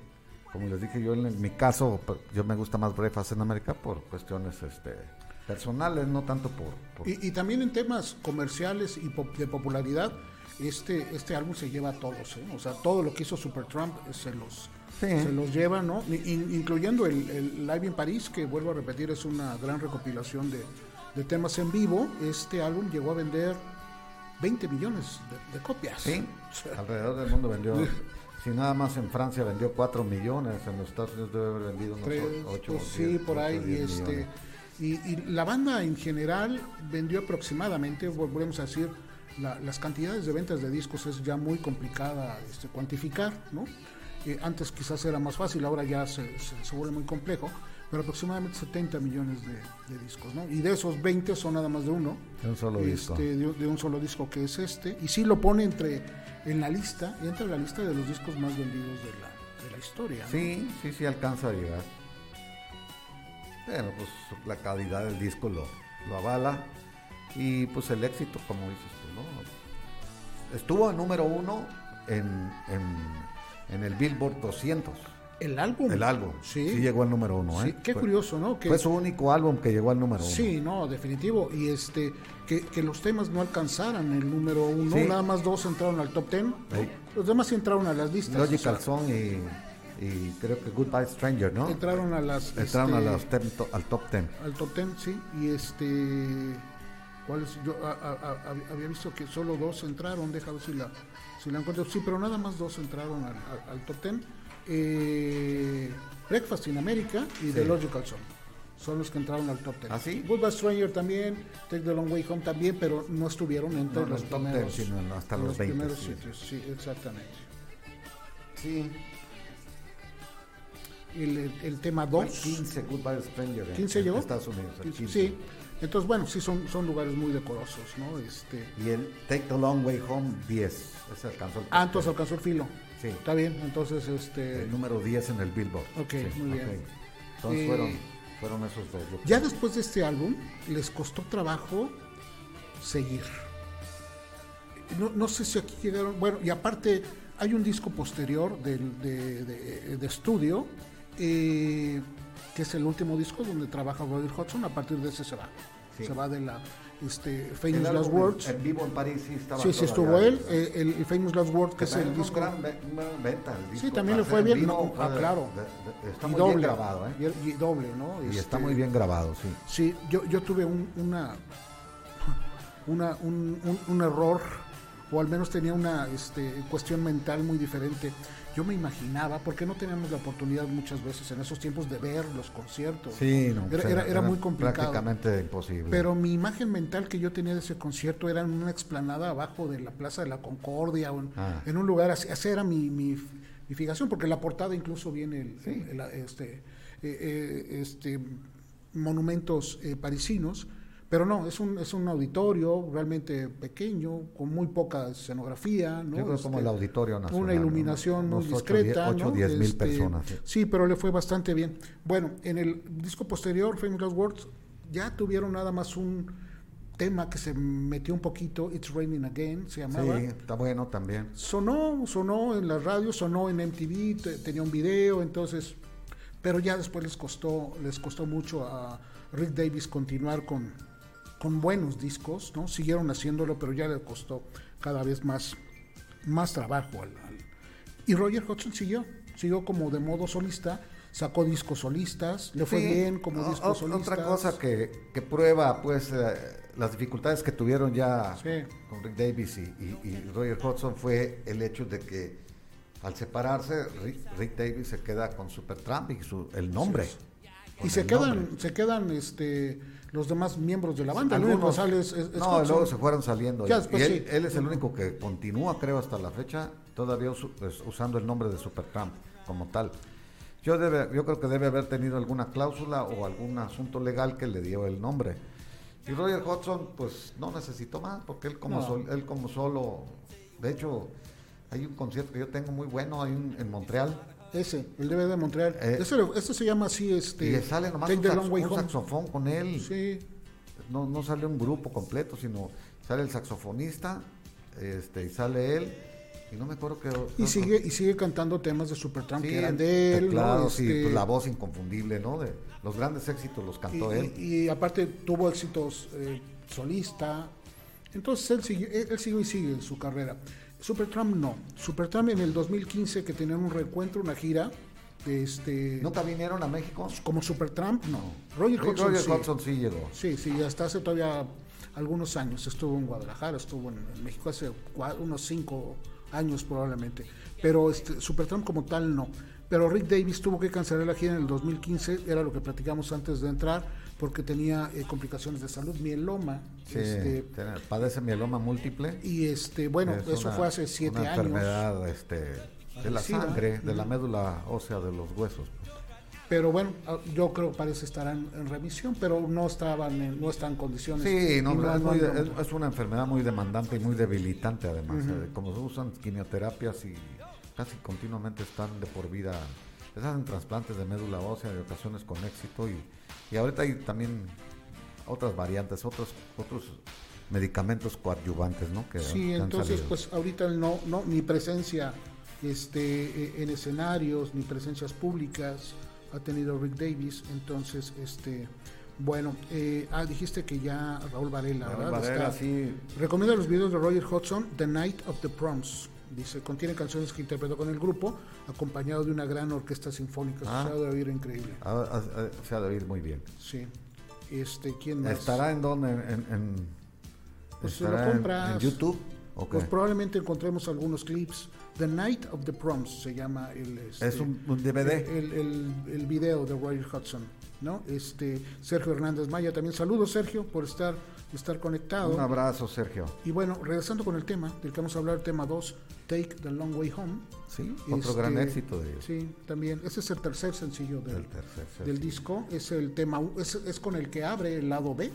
como les dije yo, en mi caso, pues, yo me gusta más Breakfast en América por cuestiones este personales, no tanto por... Y, también en temas comerciales y de popularidad, este, este álbum se lleva a todos, ¿eh? o sea, todo lo que hizo Supertramp se los se los lleva, ¿no? incluyendo el, Live in París, que vuelvo a repetir, es una gran recopilación de, temas en vivo. Este álbum llegó a vender 20 millones de, copias. Sí, alrededor del mundo vendió. si nada más en Francia vendió 4 millones, en los Estados Unidos debe haber vendido unos 8 pues, Sí, por ahí. y, este, y, la banda en general vendió aproximadamente, volvemos a decir, las cantidades de ventas de discos es ya muy complicada este, cuantificar, ¿no? antes quizás era más fácil, ahora ya se, se, vuelve muy complejo, pero aproximadamente 70 millones de, discos, ¿no? Y de esos 20 son nada más de uno. De un solo disco. Este, de, un solo disco que es este. Y sí lo pone entre en la lista, entra en la lista de los discos más vendidos de la, de la historia. Sí, sí, sí alcanza a llegar. Bueno, pues la calidad del disco lo, lo avala. Y pues el éxito, como dices tú, ¿no? Estuvo en número uno en, en en el Billboard 200. ¿El álbum? El álbum. Sí. Sí llegó al número uno, ¿eh? qué curioso, ¿no? fue su único álbum que llegó al número uno. Sí, no, definitivo. Y este, que, los temas no alcanzaran el número uno. Nada más dos entraron al top ten. Los demás sí entraron a las listas. Logical Song y, y, creo que Goodbye Stranger, ¿no? Entraron a las... Entraron a este, las al top ten. Al top ten, sí. Y este... ¿Cuáles? Yo había visto que solo dos entraron. Déjame ver si la si la encuentro. Sí, pero nada más dos entraron al, top ten. Eh, Breakfast in America y The Logical Song. Son los que entraron al top ten. ¿Ah, sí? Goodbye Stranger también, Take the Long Way Home también, pero no estuvieron entre los, top primeros, ten, sino hasta los, 20, primeros sitios. Sí, exactamente. Sí. El, el, tema 2. 15 Goodbye Stranger. 15 llegó. Estados Unidos. 15. Sí. Entonces, bueno, sí, son, son lugares muy decorosos, ¿no? Este... Y el Take the Long Way Home, 10. Ese alcanzó el Ah, entonces alcanzó el filo. Sí. Está bien, entonces este... El número 10 en el Billboard. Ok, muy bien. Entonces fueron, fueron esos dos. Ya después de este álbum, les costó trabajo seguir. No, no sé si aquí llegaron... Bueno, y aparte, hay un disco posterior de, de, de, estudio, eh, que es el último disco donde trabaja Roger Hudson, a partir de ese se va. Se va de la este, Famous Last Words. En vivo en París sí estaba. Sí, sí estuvo él. Eh, el, Famous Last Words, que, es el disco. Gran venta, el disco. Sí, también le fue bien. ah, claro. está muy bien grabado, ¿eh? Y, doble, ¿no? Y está este, muy bien grabado, sí. Sí, yo, yo tuve un, una, una, un, un, un error o al menos tenía una este, cuestión mental muy diferente. Yo me imaginaba, porque no teníamos la oportunidad muchas veces en esos tiempos de ver los conciertos. Sí, no, era, era, muy complicado. Prácticamente imposible. Pero mi imagen mental que yo tenía de ese concierto era en una explanada abajo de la Plaza de la Concordia, o en, ah. un lugar así. Esa era mi, mi, fijación, porque la portada incluso viene el, este, eh, eh, este, monumentos eh, parisinos pero no, es un, es un auditorio realmente pequeño, con muy poca escenografía. ¿no? como el este, Auditorio Nacional. Una iluminación muy discreta. 8 o 10 mil este, personas. Sí. pero le fue bastante bien. Bueno, en el disco posterior, Famous Last Words, ya tuvieron nada más un tema que se metió un poquito, It's Raining Again, se llamaba. Sí, está bueno también. Sonó, sonó en la radio, sonó en MTV, tenía un video, entonces, pero ya después les costó, les costó mucho a Rick Davis continuar con, con buenos discos, ¿no? Siguieron haciéndolo, pero ya le costó cada vez más, más trabajo. Al, Y Roger Hodgson siguió, siguió como de modo solista, sacó discos solistas, le fue bien como discos solistas. Otra cosa que, prueba, pues, eh, las dificultades que tuvieron ya con Rick Davis y, Roger Hodgson fue el hecho de que al separarse, Rick, Davis se queda con Supertramp y su, el nombre. Y se quedan, se quedan, este los demás miembros de la banda. González es, No, luego se fueron saliendo. y él, él, es el único que continúa, creo, hasta la fecha, todavía pues, usando el nombre de Supertramp como tal. Yo, debe, yo creo que debe haber tenido alguna cláusula o algún asunto legal que le dio el nombre. Y Roger Hodgson, pues no necesitó más, porque él como, él como solo. De hecho, hay un concierto que yo tengo muy bueno ahí en Montreal ese, el DVD de Montreal. Eh, ese, se llama así, este... Y sale nomás un, saxofón con él. Sí. No, no sale un grupo completo, sino sale el saxofonista, este, y sale él, y no me acuerdo que... Y sigue y sigue cantando temas de Supertramp que eran de él. Claro, sí, este pues, la voz inconfundible, ¿no? De los grandes éxitos los cantó él. Y, aparte tuvo éxitos eh, solista. Entonces él sigue, él sigue y sigue en su carrera. Supertramp no. Supertramp en el 2015 que tenían un reencuentro, una gira. Este, ¿Nunca vinieron a México? Como Supertramp, no. Roger Hodgson, sí. llegó. Sí, sí, hasta hace todavía algunos años. Estuvo en Guadalajara, estuvo en, México hace unos cinco años probablemente. Pero este, Supertramp como tal no. Pero Rick Davis tuvo que cancelar la gira en el 2015, era lo que platicamos antes de entrar porque tenía eh, complicaciones de salud, mieloma. Sí, este, padece mieloma múltiple. Y este, bueno, eso fue hace siete una años. enfermedad este, de la sangre, de la médula ósea de los huesos. Pero bueno, ah, yo creo que parece estar en, remisión, pero no estaban en, no está en condiciones. Sí, no, es, una enfermedad muy demandante y muy debilitante además. Eh, como se usan quimioterapias y casi continuamente están de por vida, les hacen trasplantes de médula ósea de ocasiones con éxito y y ahorita hay también otras variantes, otros otros medicamentos coadyuvantes, ¿no? Que sí, entonces pues ahorita no, no, ni presencia este, e, en escenarios, ni presencias públicas ha tenido Rick Davis, entonces este bueno, eh, ah, dijiste que ya Raúl Varela, Raúl Varela, sí. Recomienda los videos de Roger Hodgson, The Night of the Proms. Dice, contiene canciones que interpretó con el grupo, acompañado de una gran orquesta sinfónica. Ah. se ha de oír increíble. Ah, ah, se ha de oír muy bien. Sí. Este, ¿quién más? ¿Estará en dónde? En, en, pues lo compras. En, YouTube? Pues probablemente encontremos algunos clips. The Night of the Proms se llama el... Este, es un, DVD. El, el, el, video de Roger Hudson. ¿no? Este, Sergio Hernández Maya también. Saludos, Sergio, por estar estar conectado. Un abrazo, Sergio. Y bueno, regresando con el tema, del que vamos a hablar, tema 2, Take the Long Way Home. Sí, otro gran este, éxito de ellos. Sí, también. Ese es el tercer sencillo del, del disco. Es el tema, es, es con el que abre el lado B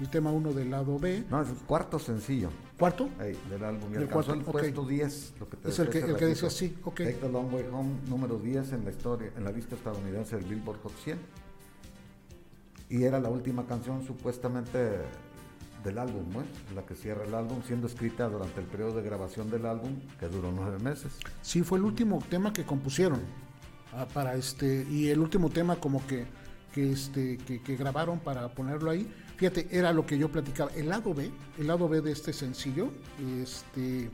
el tema 1 del lado B. No, es el cuarto sencillo. ¿Cuarto? del álbum. Y cuarto, el puesto 10, lo que te Es el que, el que dice así, ok. Take the Long Way Home, número 10 en la historia, en la lista estadounidense del Billboard Hot 100. Y era la última canción supuestamente del álbum, ¿no? la que cierra el álbum, siendo escrita durante el periodo de grabación del álbum, que duró nueve meses. Sí, fue el último tema que compusieron ah, para este y el último tema como que que este que, grabaron para ponerlo ahí. Fíjate, era lo que yo platicaba. El lado B, el lado B de este sencillo, este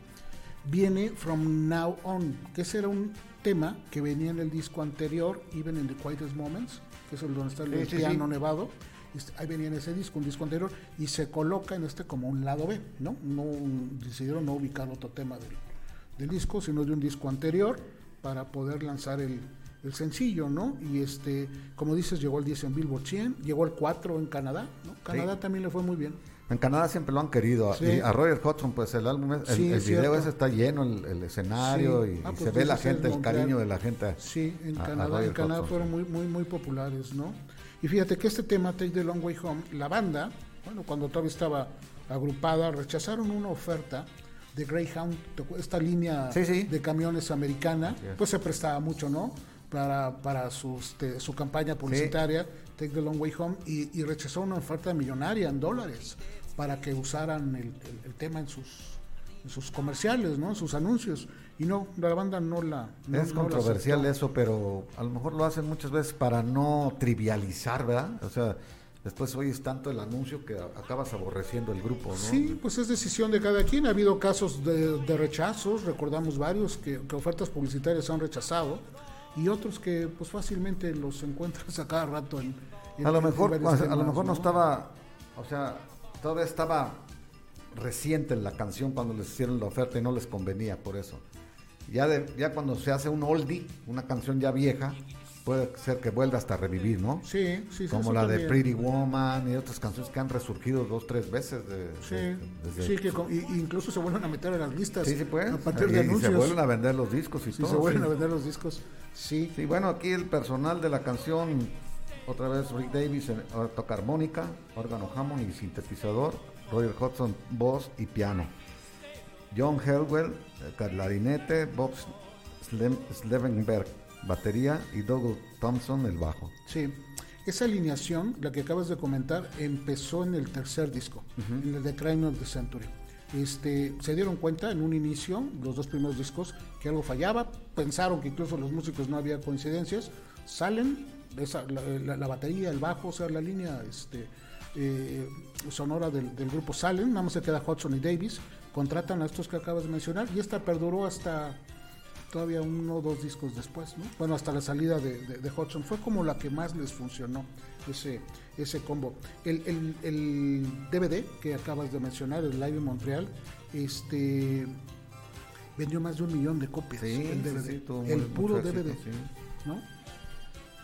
viene From Now On, que ese era un tema que venía en el disco anterior, Even in the Quietest Moments que es el donde está el piano nevado. Este, ahí venía en ese disco, un disco anterior, y se coloca en este como un lado B, ¿no? no decidieron no ubicar otro tema del, del disco, sino de un disco anterior para poder lanzar el, el sencillo, ¿no? Y este, como dices, llegó el 10 en Billboard 100, llegó el 4 en Canadá, ¿no? Canadá también le fue muy bien. En Canadá siempre lo han querido. Y a Roger Hodgson, pues el álbum, el, el video ese está lleno, el, escenario, y, ah, pues se ve la gente, el, cariño de la gente. Sí, en Canadá, en Canadá fueron muy, muy, muy populares, ¿no? Y fíjate que este tema, Take the Long Way Home, la banda, bueno, cuando todavía estaba agrupada, rechazaron una oferta de Greyhound, esta línea de camiones americana, pues se prestaba mucho, ¿no? Para, para su, este, su campaña publicitaria, Take the Long Way Home, y, y rechazó una oferta millonaria en dólares para que usaran el, tema en sus, sus comerciales, ¿no? En sus anuncios. Y no, la banda no la... es controversial eso, pero a lo mejor lo hacen muchas veces para no trivializar, ¿verdad? O sea, después oyes tanto el anuncio que acabas aborreciendo el grupo, ¿no? Sí, pues es decisión de cada quien. Ha habido casos de, rechazos, recordamos varios que, ofertas publicitarias han rechazado y otros que pues fácilmente los encuentras a cada rato en... a lo mejor, a, lo mejor no estaba, o sea, todavía estaba reciente en la canción cuando les hicieron la oferta y no les convenía por eso. Ya, ya cuando se hace un oldie, una canción ya vieja, puede ser que vuelva hasta revivir, ¿no? Sí, sí, sí. Como la de Pretty Woman y otras canciones que han resurgido dos, tres veces. De, sí, sí, que incluso se vuelven a meter en las listas. Sí, sí, pues. A partir de anuncios. se vuelven a vender los discos y todo. Se vuelven a vender los discos, sí. Sí, bueno, aquí el personal de la canción otra vez Rick Davis toca armónica, órgano Hammond y sintetizador, Roger Hudson voz y piano. John Helwell, clarinete, Bob Slevenberg, batería y Doug Thompson, el bajo. Sí, esa alineación, la que acabas de comentar, empezó en el tercer disco, en el The Crime of the Century. Este, se dieron cuenta en un inicio, los dos primeros discos, que algo fallaba, pensaron que incluso los músicos no había coincidencias, salen, esa, la, batería, el bajo, o sea, la línea este, eh, sonora del, grupo salen, nada más se queda Hudson y Davis, contratan a estos que acabas de mencionar y esta perduró hasta todavía uno o dos discos después, ¿no? Bueno, hasta la salida de, de, Hudson. Fue como la que más les funcionó ese, ese combo. El, el, DVD que acabas de mencionar, el Live en Montreal, este vendió más de un millón de copias. el DVD. el puro DVD. ¿no?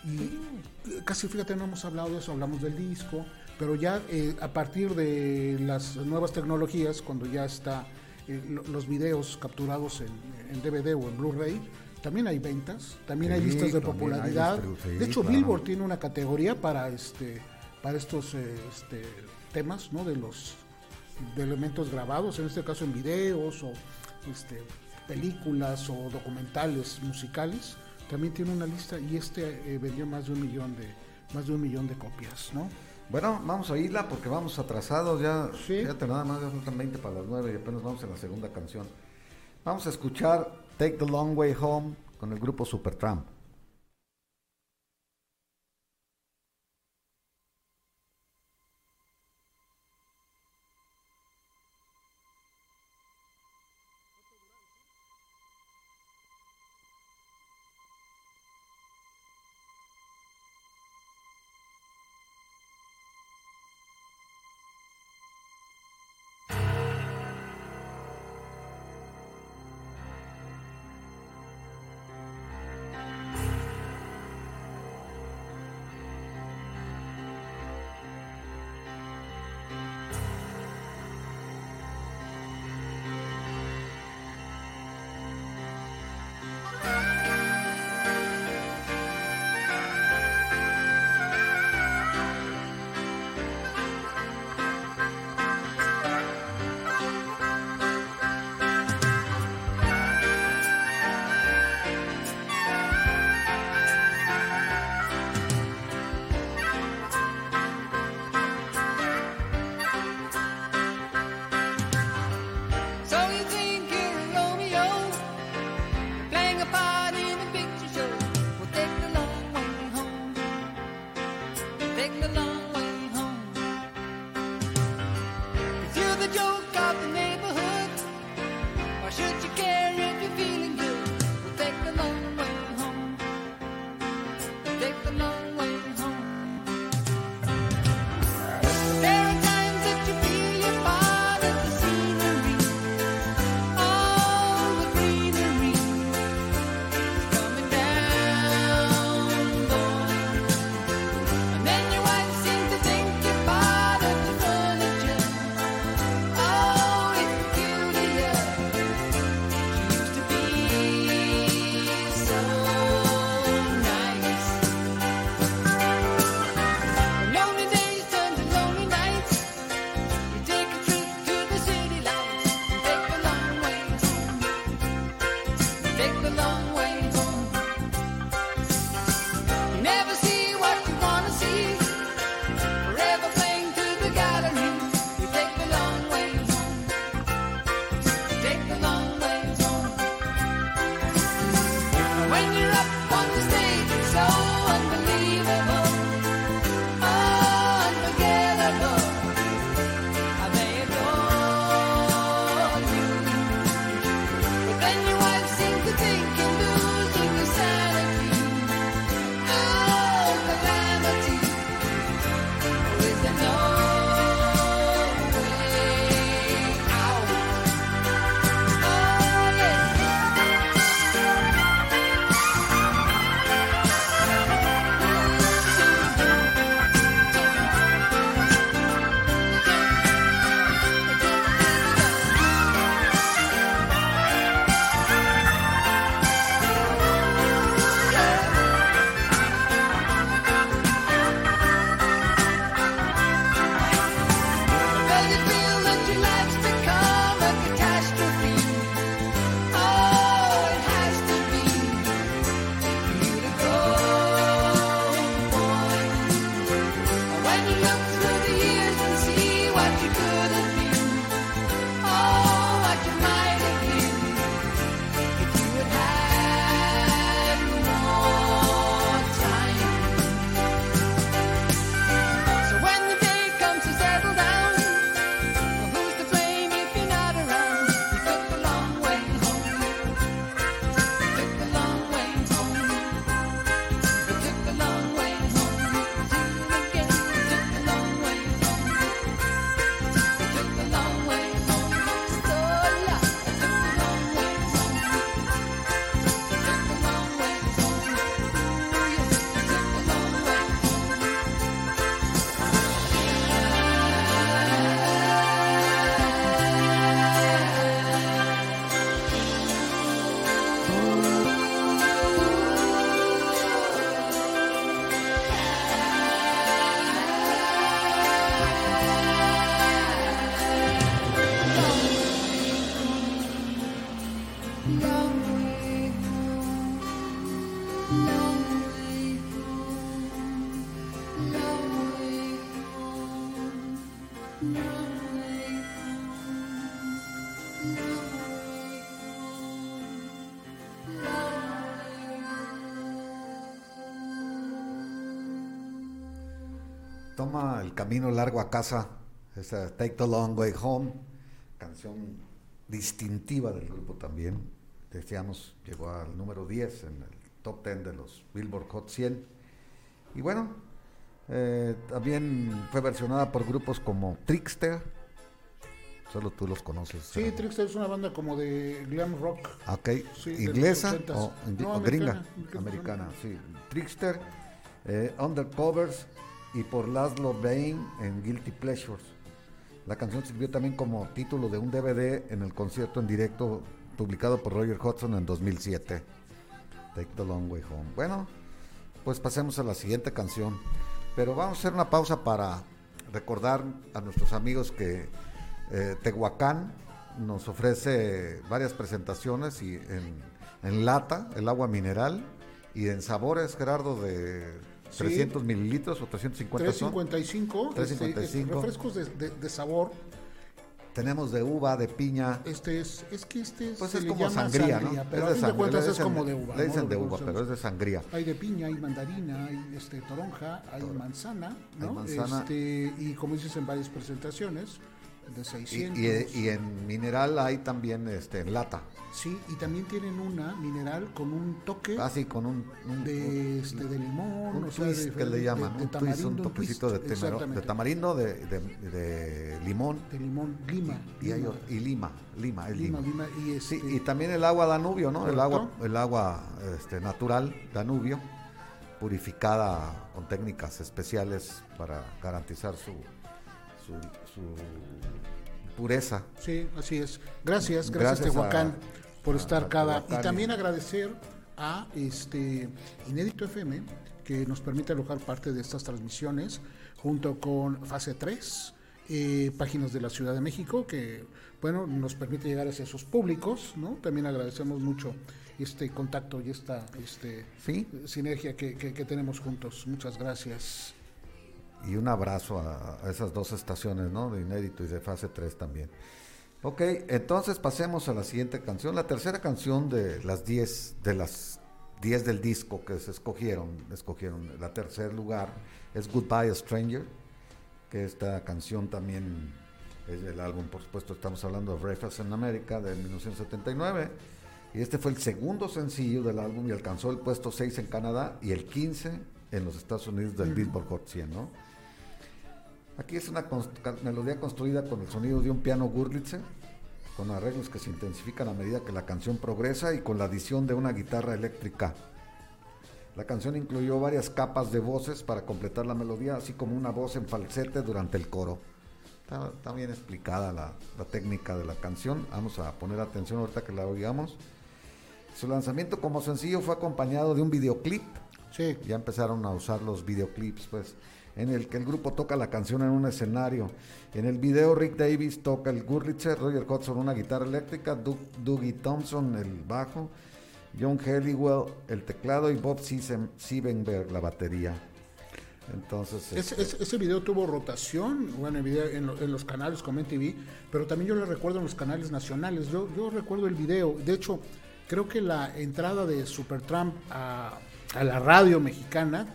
Y casi fíjate, no hemos hablado de eso, hablamos del disco, pero ya eh, a partir de las nuevas tecnologías, cuando ya está eh, los videos capturados en, DVD o en Blu-ray, también hay ventas, también hay listas de popularidad. de hecho, Billboard tiene una categoría para este para estos eh, este, temas, ¿no? De los de elementos grabados, en este caso en videos o este, películas o documentales musicales también tiene una lista y este eh, vendió más de un millón de más de un millón de copias, ¿no? Bueno, vamos a oírla porque vamos atrasados ya. ¿Sí? Fíjate, nada más ya faltan 20 para las 9 y apenas vamos en la segunda canción. Vamos a escuchar Take the Long Way Home con el grupo Supertramp. sing about Toma el camino largo a casa, esa Take the Long Way Home, canción distintiva del grupo también. Decíamos, llegó al número 10 en el top 10 de los Billboard Hot 100. Y bueno, eh, también fue versionada por grupos como Trickster. Solo tú los conoces. Sí, Trickster es una banda como de glam rock. Ok, inglesa o, gringa, americana, sí. Trickster, eh, Undercovers y por Laszlo Bain en Guilty Pleasures. La canción sirvió también como título de un DVD en el concierto en directo publicado por Roger Hodgson en 2007. Take the Long Way Home. Bueno, pues pasemos a la siguiente canción. Pero vamos a hacer una pausa para recordar a nuestros amigos que eh, Tehuacán nos ofrece varias presentaciones y en, en lata, el agua mineral, y en sabores, Gerardo, de 300 mililitros o 350 355, 355. refrescos de, sabor. Tenemos de uva, de piña. Este es, es que este pues es como sangría, ¿no? Pero es de, cuentas es como de uva. Le dicen de uva, pero es de sangría. Hay de piña, hay mandarina, hay este toronja, hay manzana, ¿no? Hay manzana. Este, y como dices en varias presentaciones, de 600. Y, en mineral hay también este, en lata. Sí, y también tienen una mineral con un toque. Ah, sí, con un. de, este, de limón, un o twist sea, que le llaman. un, tamarindo, un toquecito de, de, tamarindo, de, limón. De limón, lima. Y, lima. y lima, lima, es lima. lima. y, este, sí, y también el agua Danubio, ¿no? El agua, el agua este, natural Danubio, purificada con técnicas especiales para garantizar su, su, pureza. Sí, así es. Gracias, gracias, Tehuacán por estar cada y también agradecer a este Inédito FM que nos permite alojar parte de estas transmisiones junto con Fase 3, eh, páginas de la Ciudad de México que bueno nos permite llegar hacia sus públicos, ¿no? También agradecemos mucho este contacto y esta este, sinergia que, tenemos juntos. Muchas gracias. Y un abrazo a, a, esas dos estaciones, ¿no? De Inédito y de Fase 3 también. Ok, entonces pasemos a la siguiente canción. La tercera canción de las 10 de las 10 del disco que se escogieron, escogieron la tercer lugar es Goodbye Stranger, que esta canción también es del álbum, por supuesto, estamos hablando de Breakfast in America de 1979. Y este fue el segundo sencillo del álbum y alcanzó el puesto 6 en Canadá y el 15 en los Estados Unidos del Billboard Hot 100, ¿no? Aquí es una melodía construida con el sonido de un piano Gurlitzer, con arreglos que se intensifican a medida que la canción progresa y con la adición de una guitarra eléctrica. La canción incluyó varias capas de voces para completar la melodía, así como una voz en falsete durante el coro. Está, bien explicada la, técnica de la canción. Vamos a poner atención ahorita que la oigamos. Su lanzamiento como sencillo fue acompañado de un videoclip. Sí. Ya empezaron a usar los videoclips, pues en el que el grupo toca la canción en un escenario. En el video Rick Davis toca el Gurlitzer, Roger Hodgson una guitarra eléctrica, Dougie Thompson el bajo, John Helliwell el teclado y Bob Siebenberg la batería. Entonces, ese, este video tuvo rotación, bueno, en, en, los canales como TV, pero también yo lo recuerdo en los canales nacionales. Yo, yo recuerdo el video. De hecho, creo que la entrada de Supertramp a, a la radio mexicana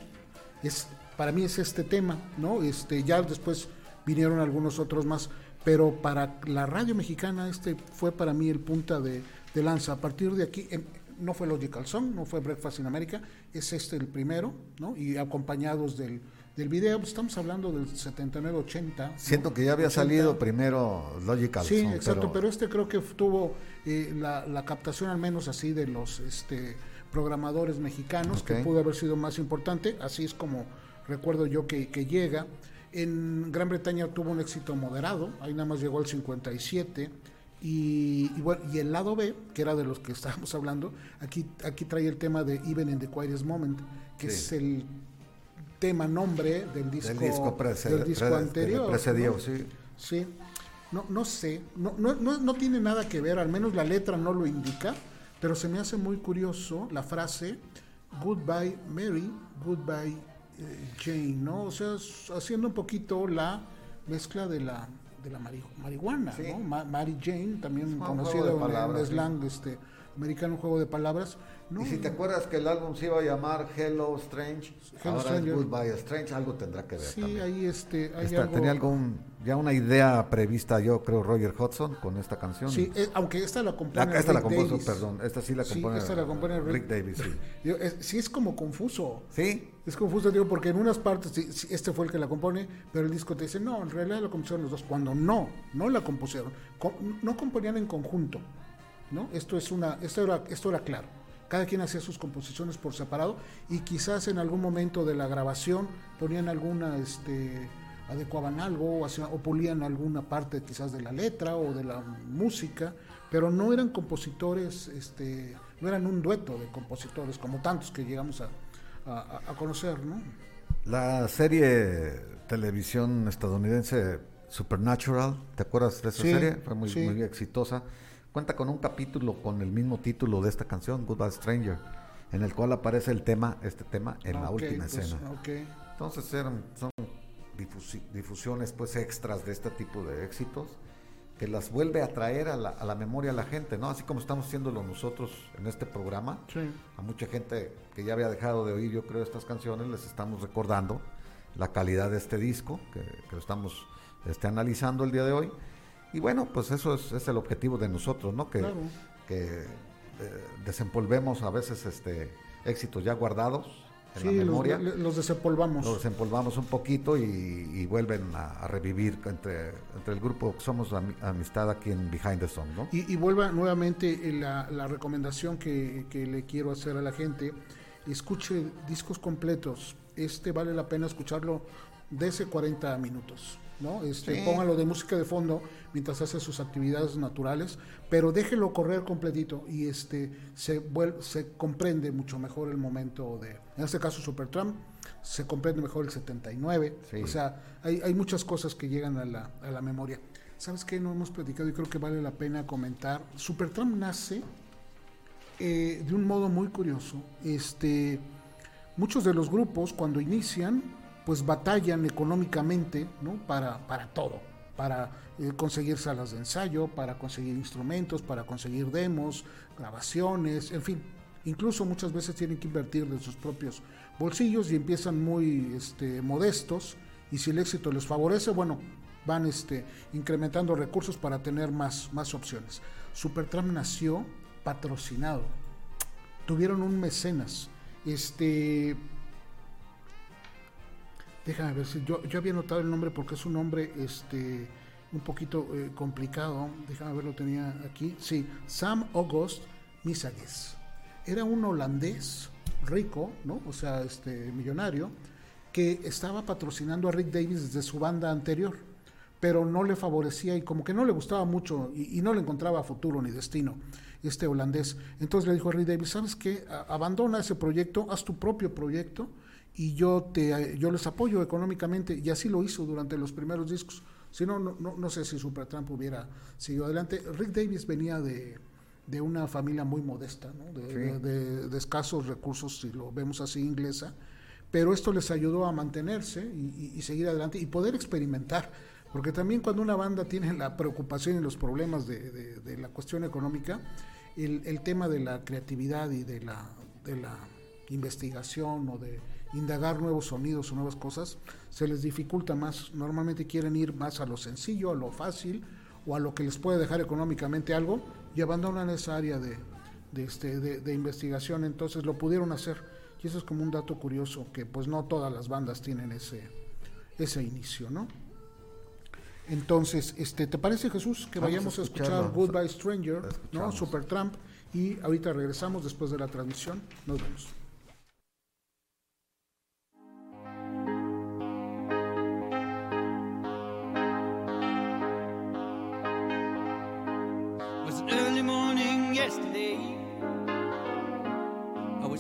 es para mí es este tema, ¿no? Este, ya después vinieron algunos otros más, pero para la radio mexicana este fue para mí el punta de, de lanza. A partir de aquí, em, no fue Logical Song, no fue Breakfast in America, es este el primero, ¿no? Y acompañados del, del video, pues estamos hablando del 79-80. Siento que ya había salido primero Logical sí, Song. Sí, exacto, pero... este creo que tuvo eh, la, la, captación al menos así de los este, programadores mexicanos, que pudo haber sido más importante, así es como recuerdo yo que, que llega. En Gran Bretaña tuvo un éxito moderado, ahí nada más llegó al 57 y, bueno, y el lado B, que era de los que estábamos hablando, aquí, aquí trae el tema de Even in the Quietest Moment, que es el tema nombre del disco, del disco, anterior. sí. Sí. No, no sé, no, no, no, tiene nada que ver, al menos la letra no lo indica, pero se me hace muy curioso la frase Goodbye Mary, Goodbye Jane, ¿no? O sea, haciendo un poquito la mezcla de la de la marihuana, ¿no? Mary Jane, también conocido en el slang este, americano, un juego de palabras. Y si te acuerdas que el álbum se iba a llamar Hello Strange, ahora es Goodbye Strange, algo tendrá que ver. Sí, ahí este, hay Tenía algún, ya una idea prevista, yo creo, Roger Hudson con esta canción. Sí, eh, aunque esta la compone. esta la compuso, perdón, esta sí la compone, esta la compone Rick, Davis. Sí. es, sí, es como confuso. Sí. Es confuso, digo, porque en unas partes este fue el que la compone, pero el disco te dice, no, en realidad la compusieron los dos, cuando no, no la compusieron, no componían en conjunto, ¿no? Esto, es una, esto, era, esto era claro cada quien hacía sus composiciones por separado y quizás en algún momento de la grabación ponían alguna, este, adecuaban algo o, o pulían alguna parte quizás de la letra o de la música, pero no eran compositores, este, no eran un dueto de compositores como tantos que llegamos a, conocer, ¿no? La serie televisión estadounidense Supernatural, ¿te acuerdas de esa serie? Fue muy, muy exitosa cuenta con un capítulo con el mismo título de esta canción, Goodbye Stranger, en el cual aparece el tema, este tema, en la última pues, escena. Entonces eran, son difusiones pues extras de este tipo de éxitos que las vuelve a traer a la, a la memoria a la gente, ¿no? Así como estamos haciéndolo nosotros en este programa, a mucha gente que ya había dejado de oír, yo creo, estas canciones, les estamos recordando la calidad de este disco, que, que estamos este, analizando el día de hoy, y bueno, pues eso es, el objetivo de nosotros, ¿no? Que, que eh, desempolvemos a veces este éxitos ya guardados en la memoria. Los, los, desempolvamos. Los desempolvamos un poquito y, vuelven a, revivir entre, entre el grupo Somos Amistad aquí en Behind the Song, ¿no? Y, y vuelva nuevamente la, la recomendación que, que le quiero hacer a la gente. Escuche discos completos. Este vale la pena escucharlo de ese 40 minutos. ¿No? Este, Póngalo de música de fondo mientras hace sus actividades naturales, pero déjelo correr completito y este, se, se comprende mucho mejor el momento de, en este caso Supertramp, se comprende mejor el 79, o sea, hay, hay, muchas cosas que llegan a la, a la memoria. ¿Sabes qué? No hemos platicado y creo que vale la pena comentar. Supertramp nace eh, de un modo muy curioso. Este, muchos de los grupos cuando inician pues batallan económicamente ¿no? para, para todo, para eh, conseguir salas de ensayo, para conseguir instrumentos, para conseguir demos, grabaciones, en fin. Incluso muchas veces tienen que invertir de sus propios bolsillos y empiezan muy este, modestos y si el éxito les favorece, bueno, van este, incrementando recursos para tener más, más opciones. Supertram nació patrocinado. Tuvieron un mecenas. Este, Déjame ver si yo, yo había notado el nombre porque es un nombre este, un poquito eh, complicado. Déjame ver, lo tenía aquí. Sí, Sam August Misages. Era un holandés rico, ¿no? O sea, este millonario, que estaba patrocinando a Rick Davis desde su banda anterior, pero no le favorecía y como que no le gustaba mucho y, y no le encontraba futuro ni destino este holandés. Entonces le dijo a Rick Davis, ¿sabes qué? Abandona ese proyecto, haz tu propio proyecto y yo, te, yo les apoyo económicamente, y así lo hizo durante los primeros discos. Si no, no, no sé si Supertramp hubiera seguido adelante. Rick Davis venía de, de una familia muy modesta, ¿no? de, de, escasos recursos, si lo vemos así, inglesa, pero esto les ayudó a mantenerse y, seguir adelante y poder experimentar. Porque también cuando una banda tiene la preocupación y los problemas de, la cuestión económica, el, tema de la creatividad y de la, de la investigación o de indagar nuevos sonidos o nuevas cosas, se les dificulta más. Normalmente quieren ir más a lo sencillo, a lo fácil o a lo que les puede dejar económicamente algo y abandonan esa área de, de, este, de, investigación. Entonces lo pudieron hacer y eso es como un dato curioso que pues no todas las bandas tienen ese, ese inicio, ¿no? Entonces, este, ¿te parece Jesús que vayamos a, escuchar Goodbye Stranger, ¿no? Supertramp y ahorita regresamos después de la transmisión. Nos vemos.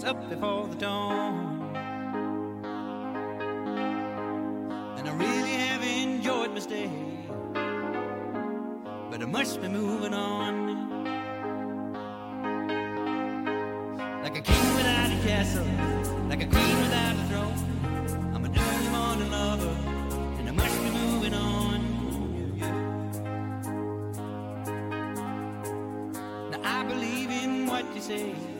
Was up before the dawn. And I really have enjoyed my stay. But I must be moving on. Say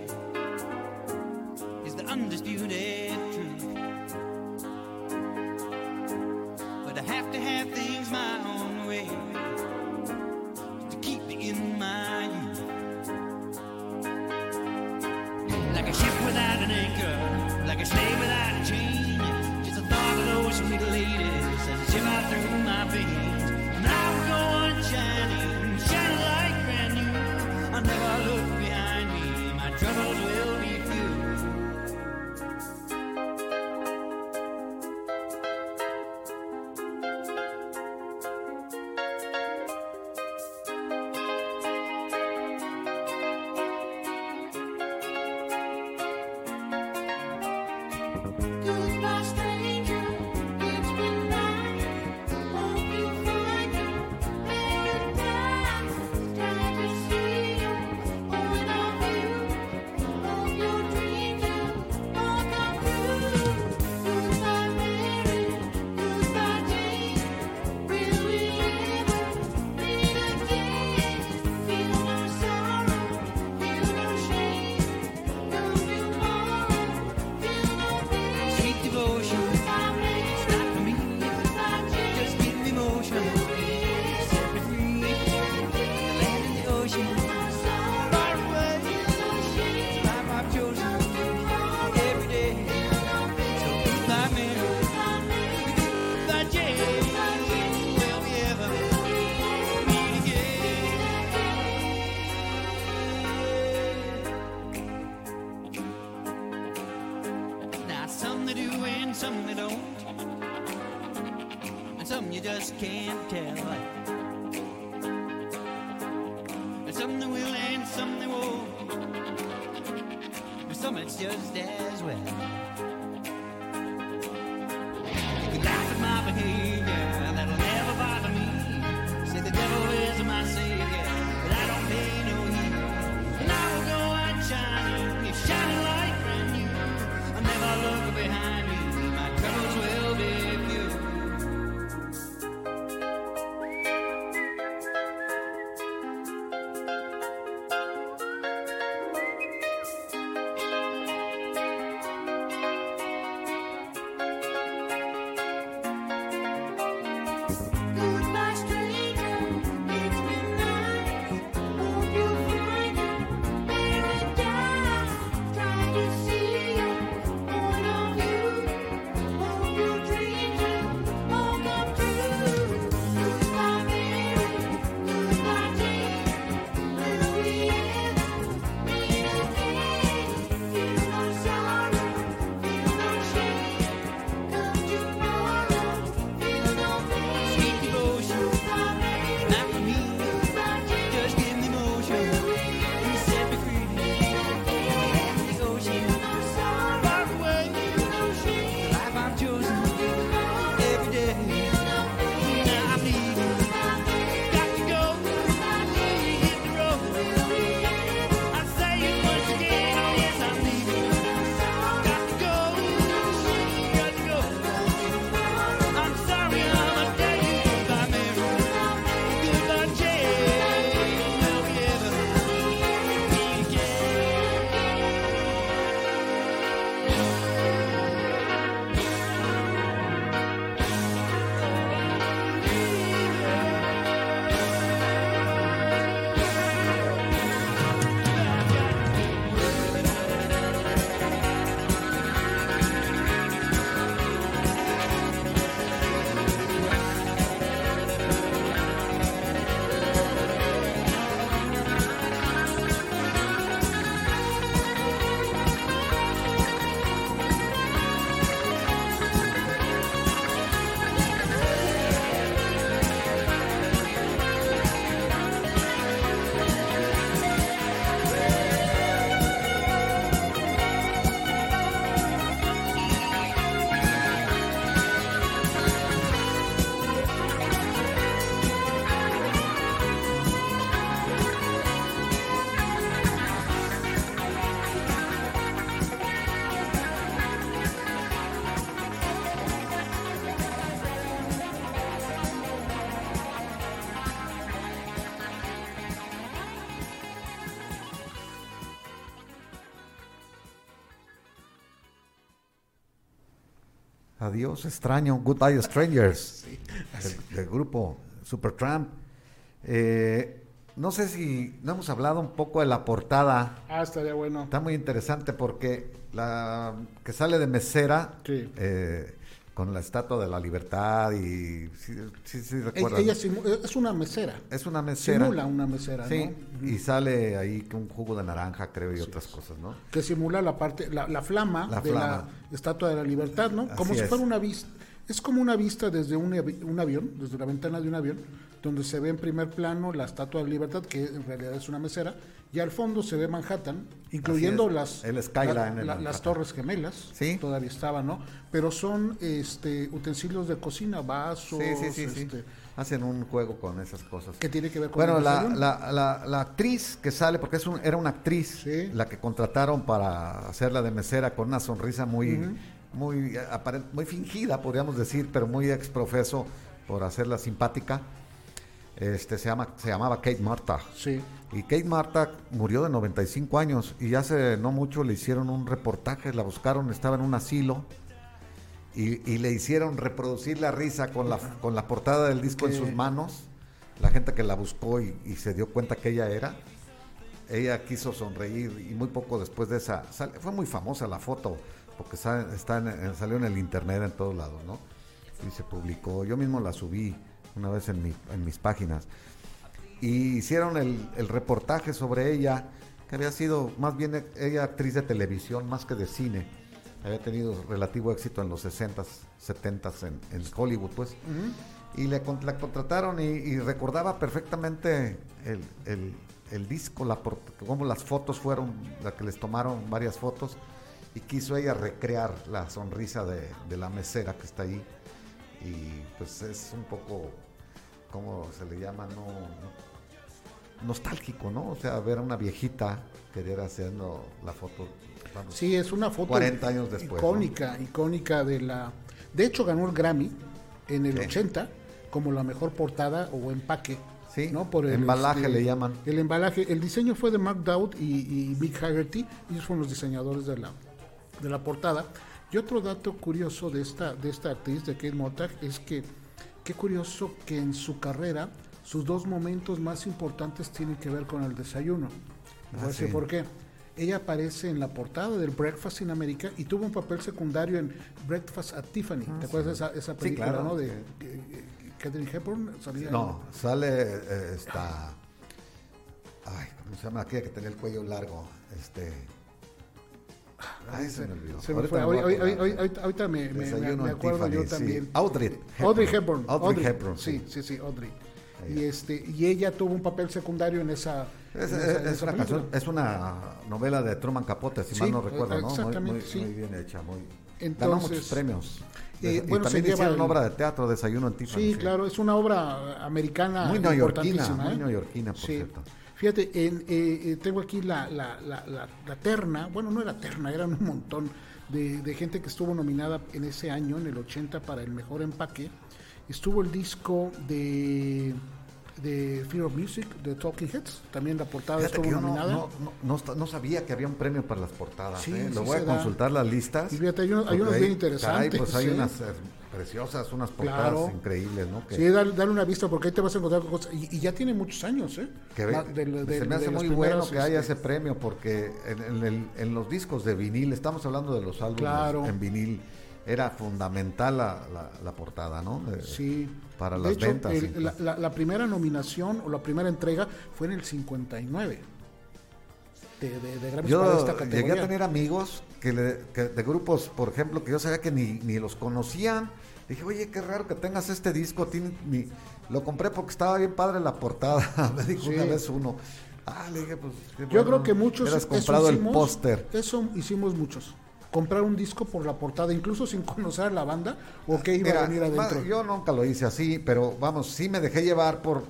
Adiós, extraño. Goodbye, Strangers. del, grupo Supertramp. Eh, no sé si no hemos hablado un poco de la portada. Ah, estaría bueno. Está muy interesante porque la que sale de mesera eh, con la estatua de la libertad y sí, sí, sí Ella, es una mesera. Es una mesera. Simula una mesera, sí, y sale ahí con un jugo de naranja, creo, y otras cosas, ¿no? Que simula la parte, la, flama de la estatua de la libertad, ¿no? como si fuera una vista. Es como una vista desde un, un avión, desde la ventana de un avión, donde se ve en primer plano la Estatua de Libertad, que en realidad es una mesera, y al fondo se ve Manhattan, incluyendo las, el las Torres Gemelas, ¿Sí? todavía estaban, ¿no? Pero son este utensilios de cocina, vasos, este, hacen un juego con esas cosas. ¿Qué tiene que ver con Bueno, la, la, la, actriz que sale, porque es un, era una actriz, la que contrataron para hacerla de mesera con una sonrisa muy, muy, muy fingida, podríamos decir, pero muy exprofeso por hacerla simpática este, se, llama, se llamaba Kate Marta. Sí. Y Kate Marta murió de 95 años y hace no mucho le hicieron un reportaje, la buscaron, estaba en un asilo y, le hicieron reproducir la risa con la, con la portada del disco en sus manos. La gente que la buscó y, se dio cuenta que ella era, ella quiso sonreír y muy poco después de esa, fue muy famosa la foto porque está, salió en el internet en todos lados, ¿no? Y se publicó, yo mismo la subí una vez en, mi, en mis páginas. Y hicieron el, el, reportaje sobre ella, que había sido más bien ella actriz de televisión más que de cine. Había tenido relativo éxito en los 60s, 70s en, en Hollywood, pues. Y le, la contrataron y, recordaba perfectamente el, el, el disco, la, como las fotos fueron, la que les tomaron varias fotos. Y quiso ella recrear la sonrisa de, de la mesera que está ahí y pues es un poco, ¿cómo se le llama? No, nostálgico, ¿no? O sea, ver a una viejita querer haciendo la foto. sí, es una foto 40 años después. Icónica, icónica de la... De hecho, ganó el Grammy en el 80 como la mejor portada o empaque. Sí, ¿no? Por el embalaje este, le llaman. El embalaje, el diseño fue de Mark Dowd y, y Mick Haggerty, ellos fueron los diseñadores de la, de la portada. Y otro dato curioso de esta, de esta actriz, de Kate Mottag, es que qué curioso que en su carrera sus dos momentos más importantes tienen que ver con el desayuno. Ah, por qué. Ella aparece en la portada del Breakfast in America y tuvo un papel secundario en Breakfast at Tiffany. ¿Te ah, acuerdas de esa, película, no? De, Catherine Hepburn. no, sale eh, esta... Ay, ¿cómo se llama? Aquella que tenía el cuello largo. Este... Ay, se me olvidó. Se me fue. Ahorita, me, me, acuerdo yo también. Audrey. Audrey Hepburn. Audrey, Hepburn. Sí, sí, sí, Audrey. Y, este, y ella tuvo un papel secundario en esa. Es, es, una, canción, es una novela de Truman Capote, si mal no recuerdo, ¿no? Exactamente, muy, sí. muy, bien hecha, muy. Entonces, ganó muchos premios. Eh, y bueno, también se hicieron una obra de teatro, Desayuno en Tiffany. Sí, claro, es una obra americana muy neoyorquina, muy ¿eh? neoyorquina, por cierto. Fíjate, en, eh, eh, tengo aquí la, la, la, la, terna, bueno, no era terna, eran un montón de, de, gente que estuvo nominada en ese año, en el 80, para el mejor empaque. Estuvo el disco de de Fear of Music de Talking Heads. También la portada estuvo nominada. No, no, no, sabía que había un premio para las portadas. ¿eh? Lo voy a consultar las listas. Y fíjate, hay, unos bien interesantes. pues hay unas preciosas, unas portadas increíbles, ¿no? sí, dale, una vista porque ahí te vas a encontrar cosas. Y, ya tiene muchos años, ¿eh? Que se me hace muy bueno que haya este ese premio porque en, en, los discos de vinil, estamos hablando de los álbumes en vinil, era fundamental la, la, portada, ¿no? sí. Para las ventas. la, la, primera nominación o la primera entrega fue en el 59. De, de, de yo esta categoría. llegué a tener amigos que, de grupos, por ejemplo, que yo sabía que ni, ni los conocían Dije, oye, qué raro que tengas este disco. Tiene, lo compré porque estaba bien padre la portada. Me dijo una vez uno. Ah, le dije, pues. Yo creo que muchos. Has comprado el póster. Eso hicimos muchos. Comprar un disco por la portada, incluso sin conocer a la banda o qué iba a venir adentro. Yo nunca lo hice así, pero vamos, sí me dejé llevar por.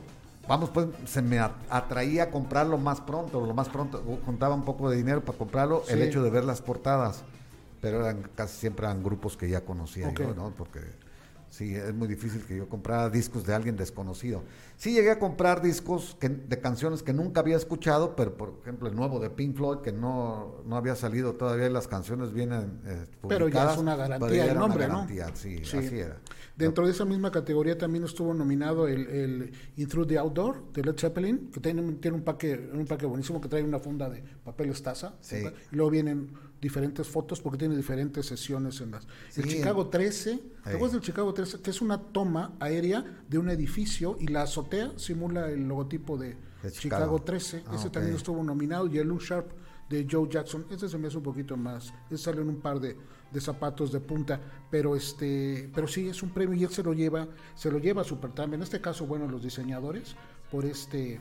Vamos, pues se me atraía a comprarlo más pronto, lo más pronto, juntaba un poco de dinero para comprarlo, el hecho de ver las portadas, pero eran casi siempre eran grupos que ya conocía yo, ¿no? Porque Sí, es muy difícil que yo comprara discos de alguien desconocido. Sí llegué a comprar discos que, de canciones que nunca había escuchado, pero por ejemplo el nuevo de Pink Floyd, que no, no había salido todavía y las canciones vienen eh, Pero ya es una garantía el nombre, ¿no? Sí, sí, así era. Dentro de esa misma categoría también estuvo nominado el, el In Through the Outdoor de Led Zeppelin, que tiene, tiene un paque un paque buenísimo que trae una funda de papel estaza. Sí. Y luego vienen diferentes fotos porque tiene diferentes sesiones en las... el Chicago 13, ¿te acuerdas del Chicago 13? Que es una toma aérea de un edificio y la azotea simula el logotipo de, Chicago. 13. Ah, ese también estuvo nominado. Y el Lou Sharp de Joe Jackson. Ese se me hace un poquito más. Ese sale en un par de, de, zapatos de punta. Pero este, pero sí es un premio y él se lo lleva, se lo lleva a Supertramp. En este caso, bueno, los diseñadores, por este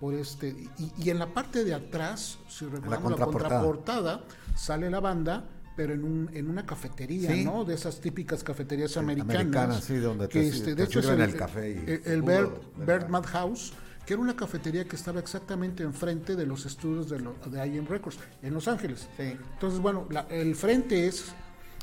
por este y, y, en la parte de atrás, si recordamos la contraportada, sale la banda pero en, un, en una cafetería, ¿Sí? ¿no? De esas típicas cafeterías americanas. Americanas, sí, donde que te, este, te de hecho es el, el café. Y el, el Bird, Bird Madhouse, que era una cafetería que estaba exactamente enfrente de los estudios de, lo, de IM Records, en Los Ángeles. Sí. Entonces, bueno, la, el frente es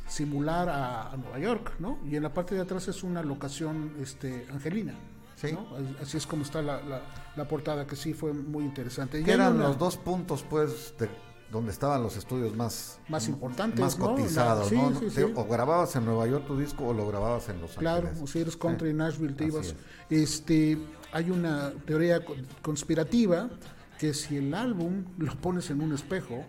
simular a, a, Nueva York, ¿no? Y en la parte de atrás es una locación este, angelina. Sí. ¿no? Así es como está la, la, la, portada, que sí fue muy interesante. Que eran una... los dos puntos, pues, de, donde estaban los estudios más, más importantes, más cotizados, ¿no? ¿no? Sí, sí, o grababas en Nueva York tu disco o lo grababas en Los claro, Ángeles. o si eres country Nashville te ibas. Este, hay una teoría conspirativa que si el álbum lo pones en un espejo,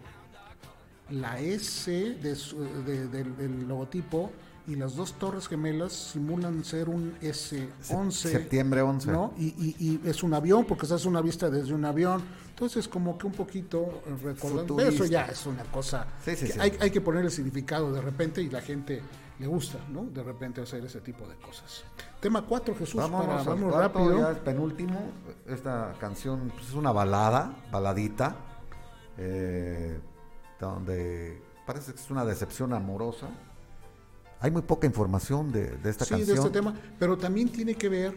la S de su, de, de, del logotipo y las dos torres gemelas simulan ser un S-11. Septiembre 11. ¿no? Y, y, y, es un avión, porque se hace una vista desde un avión. Entonces, como que un poquito recordando. Eso ya es una cosa. Sí, sí, que sí. Hay, hay, que poner el significado de repente y la gente le gusta, ¿no? De repente hacer ese tipo de cosas. Tema 4, Jesús, vamos, para, vamos cuarto, rápido. Ya el penúltimo. Esta canción pues, es una balada, baladita, eh, donde parece que es una decepción amorosa hay muy poca información de, de esta sí, canción. de este tema, pero también tiene que ver,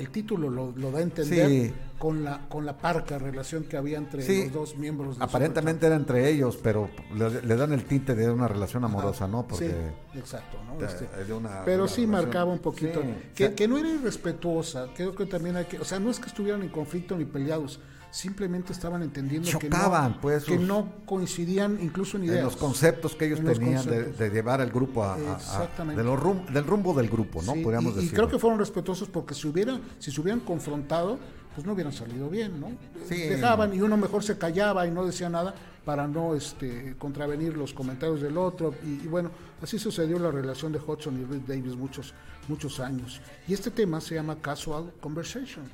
el título lo, lo da a entender, sí. con, la, con la parca relación que había entre sí. los dos miembros. De Aparentemente era entre ellos, pero le, le, dan el tinte de una relación amorosa, Ajá. ¿no? Porque sí, exacto, ¿no? Este, de una, pero una sí relación, marcaba un poquito, que, o sea, que no era irrespetuosa, creo que también hay que, o sea, no es que estuvieran en conflicto ni peleados, simplemente estaban entendiendo Chocaban, que, no, pues, que no coincidían incluso en ideas. En los conceptos que ellos tenían de, de, llevar el grupo a, Exactamente. A, de los rum, del rumbo del grupo, ¿no? Sí, Podríamos y, decir. y creo que fueron respetuosos porque si hubiera, si se hubieran confrontado, pues no hubieran salido bien, ¿no? Sí. Dejaban y uno mejor se callaba y no decía nada para no este, contravenir los comentarios del otro. Y, y, bueno, así sucedió la relación de Hudson y Rick Davis muchos, muchos años. Y este tema se llama Casual Conversation.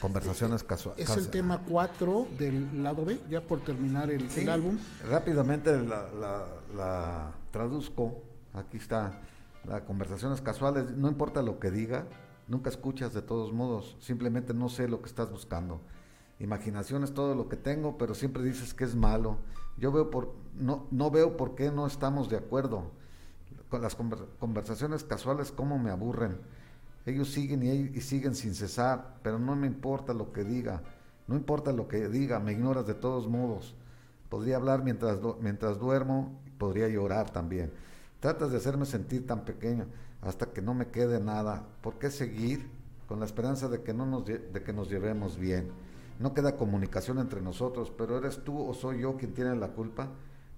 Conversaciones casuales. Es el tema 4 del lado B, ya por terminar el, sí, el álbum. Rápidamente la, la, la, traduzco. Aquí está. Las conversaciones casuales, no importa lo que diga, nunca escuchas de todos modos. Simplemente no sé lo que estás buscando. Imaginación es todo lo que tengo, pero siempre dices que es malo. Yo veo por, no, no veo por qué no estamos de acuerdo. Con las conversaciones casuales, cómo me aburren. Ellos siguen y, siguen sin cesar, pero no me importa lo que diga, no importa lo que diga, me ignoras de todos modos. Podría hablar mientras, mientras duermo, podría llorar también. Tratas de hacerme sentir tan pequeño hasta que no me quede nada. ¿Por qué seguir con la esperanza de que, no nos, de que nos llevemos bien? No queda comunicación entre nosotros, pero eres tú o soy yo quien tiene la culpa.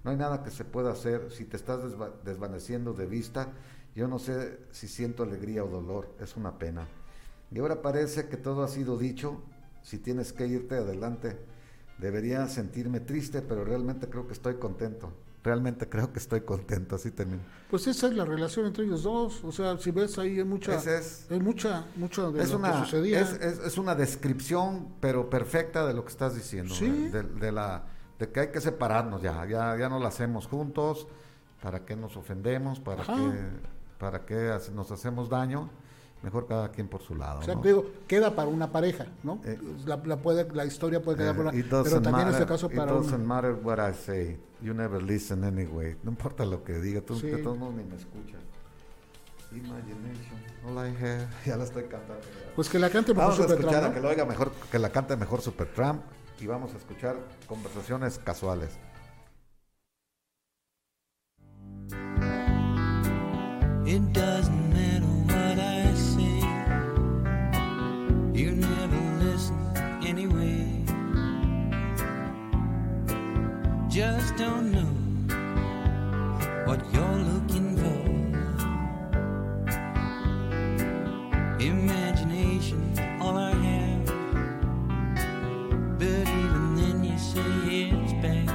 No hay nada que se pueda hacer si te estás desva desvaneciendo de vista yo no sé si siento alegría o dolor, es una pena. Y ahora parece que todo ha sido dicho, si tienes que irte adelante, debería sentirme triste, pero realmente creo que estoy contento. Realmente creo que estoy contento, así termino. Pues esa es la relación entre ellos dos, o sea, si ves ahí hay mucha, es, hay mucha, mucho de es lo una, que sucedía. Es, es, es, una descripción, pero perfecta de lo que estás diciendo, ¿Sí? de, de, la, de que hay que separarnos ya, ya, ya no la hacemos juntos, para qué nos ofendemos, para Ajá. qué para qué nos hacemos daño, mejor cada quien por su lado. O sea, ¿no? digo, queda para una pareja, ¿no? Eh, la, la, puede, la historia puede quedar eh, para una, pero también matter, en este caso para It doesn't una. matter what I say, you never listen anyway. No importa lo que diga, tú Sí. de todos modos ni me escuchas. Imagination, all I have. Ya la estoy cantando. Pues que la cante mejor Vamos a Supertramp, escuchar a ¿no? que lo oiga mejor, que la cante mejor Supertramp y vamos a escuchar conversaciones casuales. It doesn't matter what I say, you never listen anyway. Just don't know what you're looking for. Imagination, all I have, but even then you say it's bad.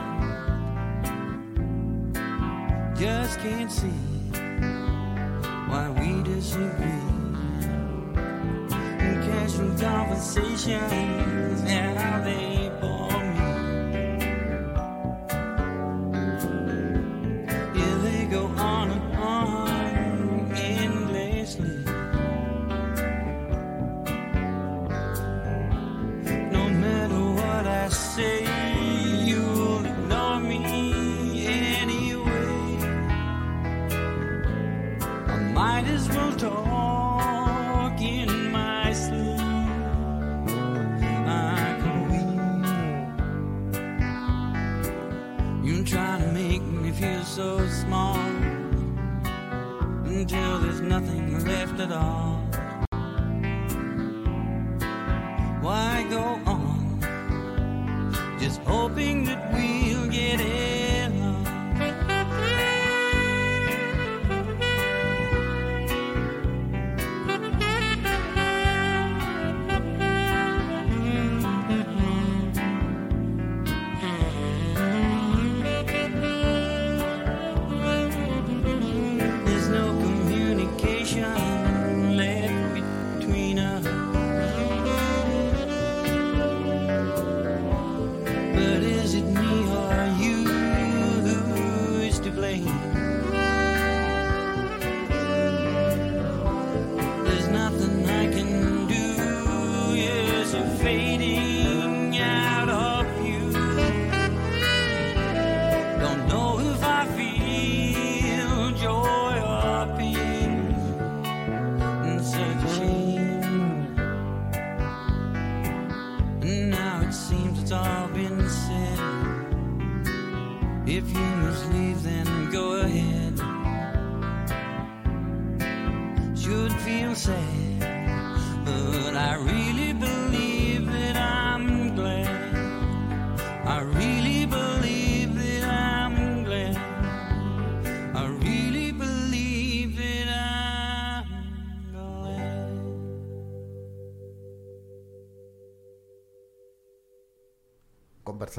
Just can't see why we disagree. And casual conversations, how they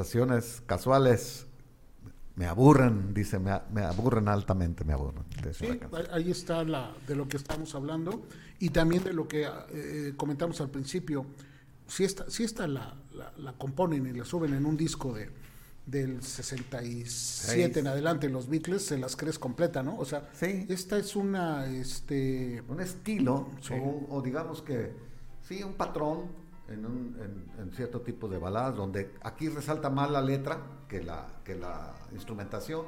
Conversaciones casuales me aburren, dice, me, me aburren altamente, me aburren. Sí, ahí está la, de lo que estamos hablando y también de lo que eh, comentamos al principio. Si esta, si esta la, la- la componen y la suben en un disco de del 67 Seis. en adelante los Beatles se las crees completa, ¿no? O sea, Sí. esta es una este un estilo, Sí. o, o digamos que sí, un patrón en, un- en- en cierto tipo de baladas, donde aquí resalta más la letra que la, que la instrumentación.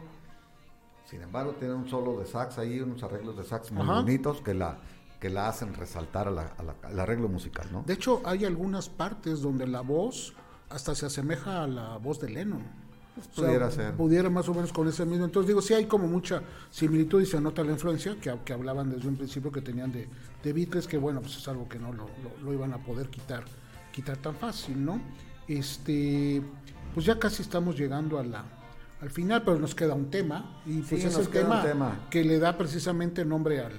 Sin embargo, tiene un solo de sax ahí, unos arreglos de sax muy Ajá. bonitos que la, que la hacen resaltar a la- a la- al arreglo musical, ¿no? De hecho, hay algunas partes donde la voz hasta se asemeja a la voz de Lennon. O sea, pudiera ser. Pudiera más o menos con ese mismo. Entonces digo, sí hay como mucha similitud y se nota la influencia que, que hablaban desde un principio que tenían de, de Beatles, que bueno, pues es algo que no lo, lo- lo iban a poder quitar, quitar tan fácil, ¿no? Este, pues ya casi estamos llegando a la, al final, pero nos queda un tema y pues Sí, es el tema, tema. que le da precisamente nombre al,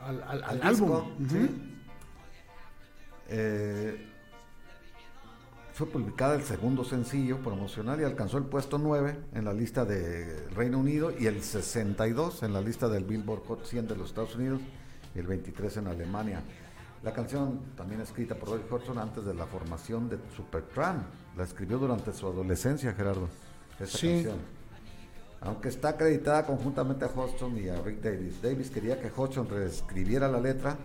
al, al- al Al álbum. disco, Ujú. sí. Eh, fue publicada el segundo sencillo promocional y alcanzó el puesto 9 en la lista de Reino Unido y el 62 en la lista del Billboard Hot 100 de los Estados Unidos y el 23 en Alemania. La canción, también escrita por Roy Hodgson antes de la formación de Supertramp, la escribió durante su adolescencia, Gerardo, esta Sí. canción. Aunque está acreditada conjuntamente a Hodgson y a Rick Davis. Davis quería que Hodgson reescribiera la letra,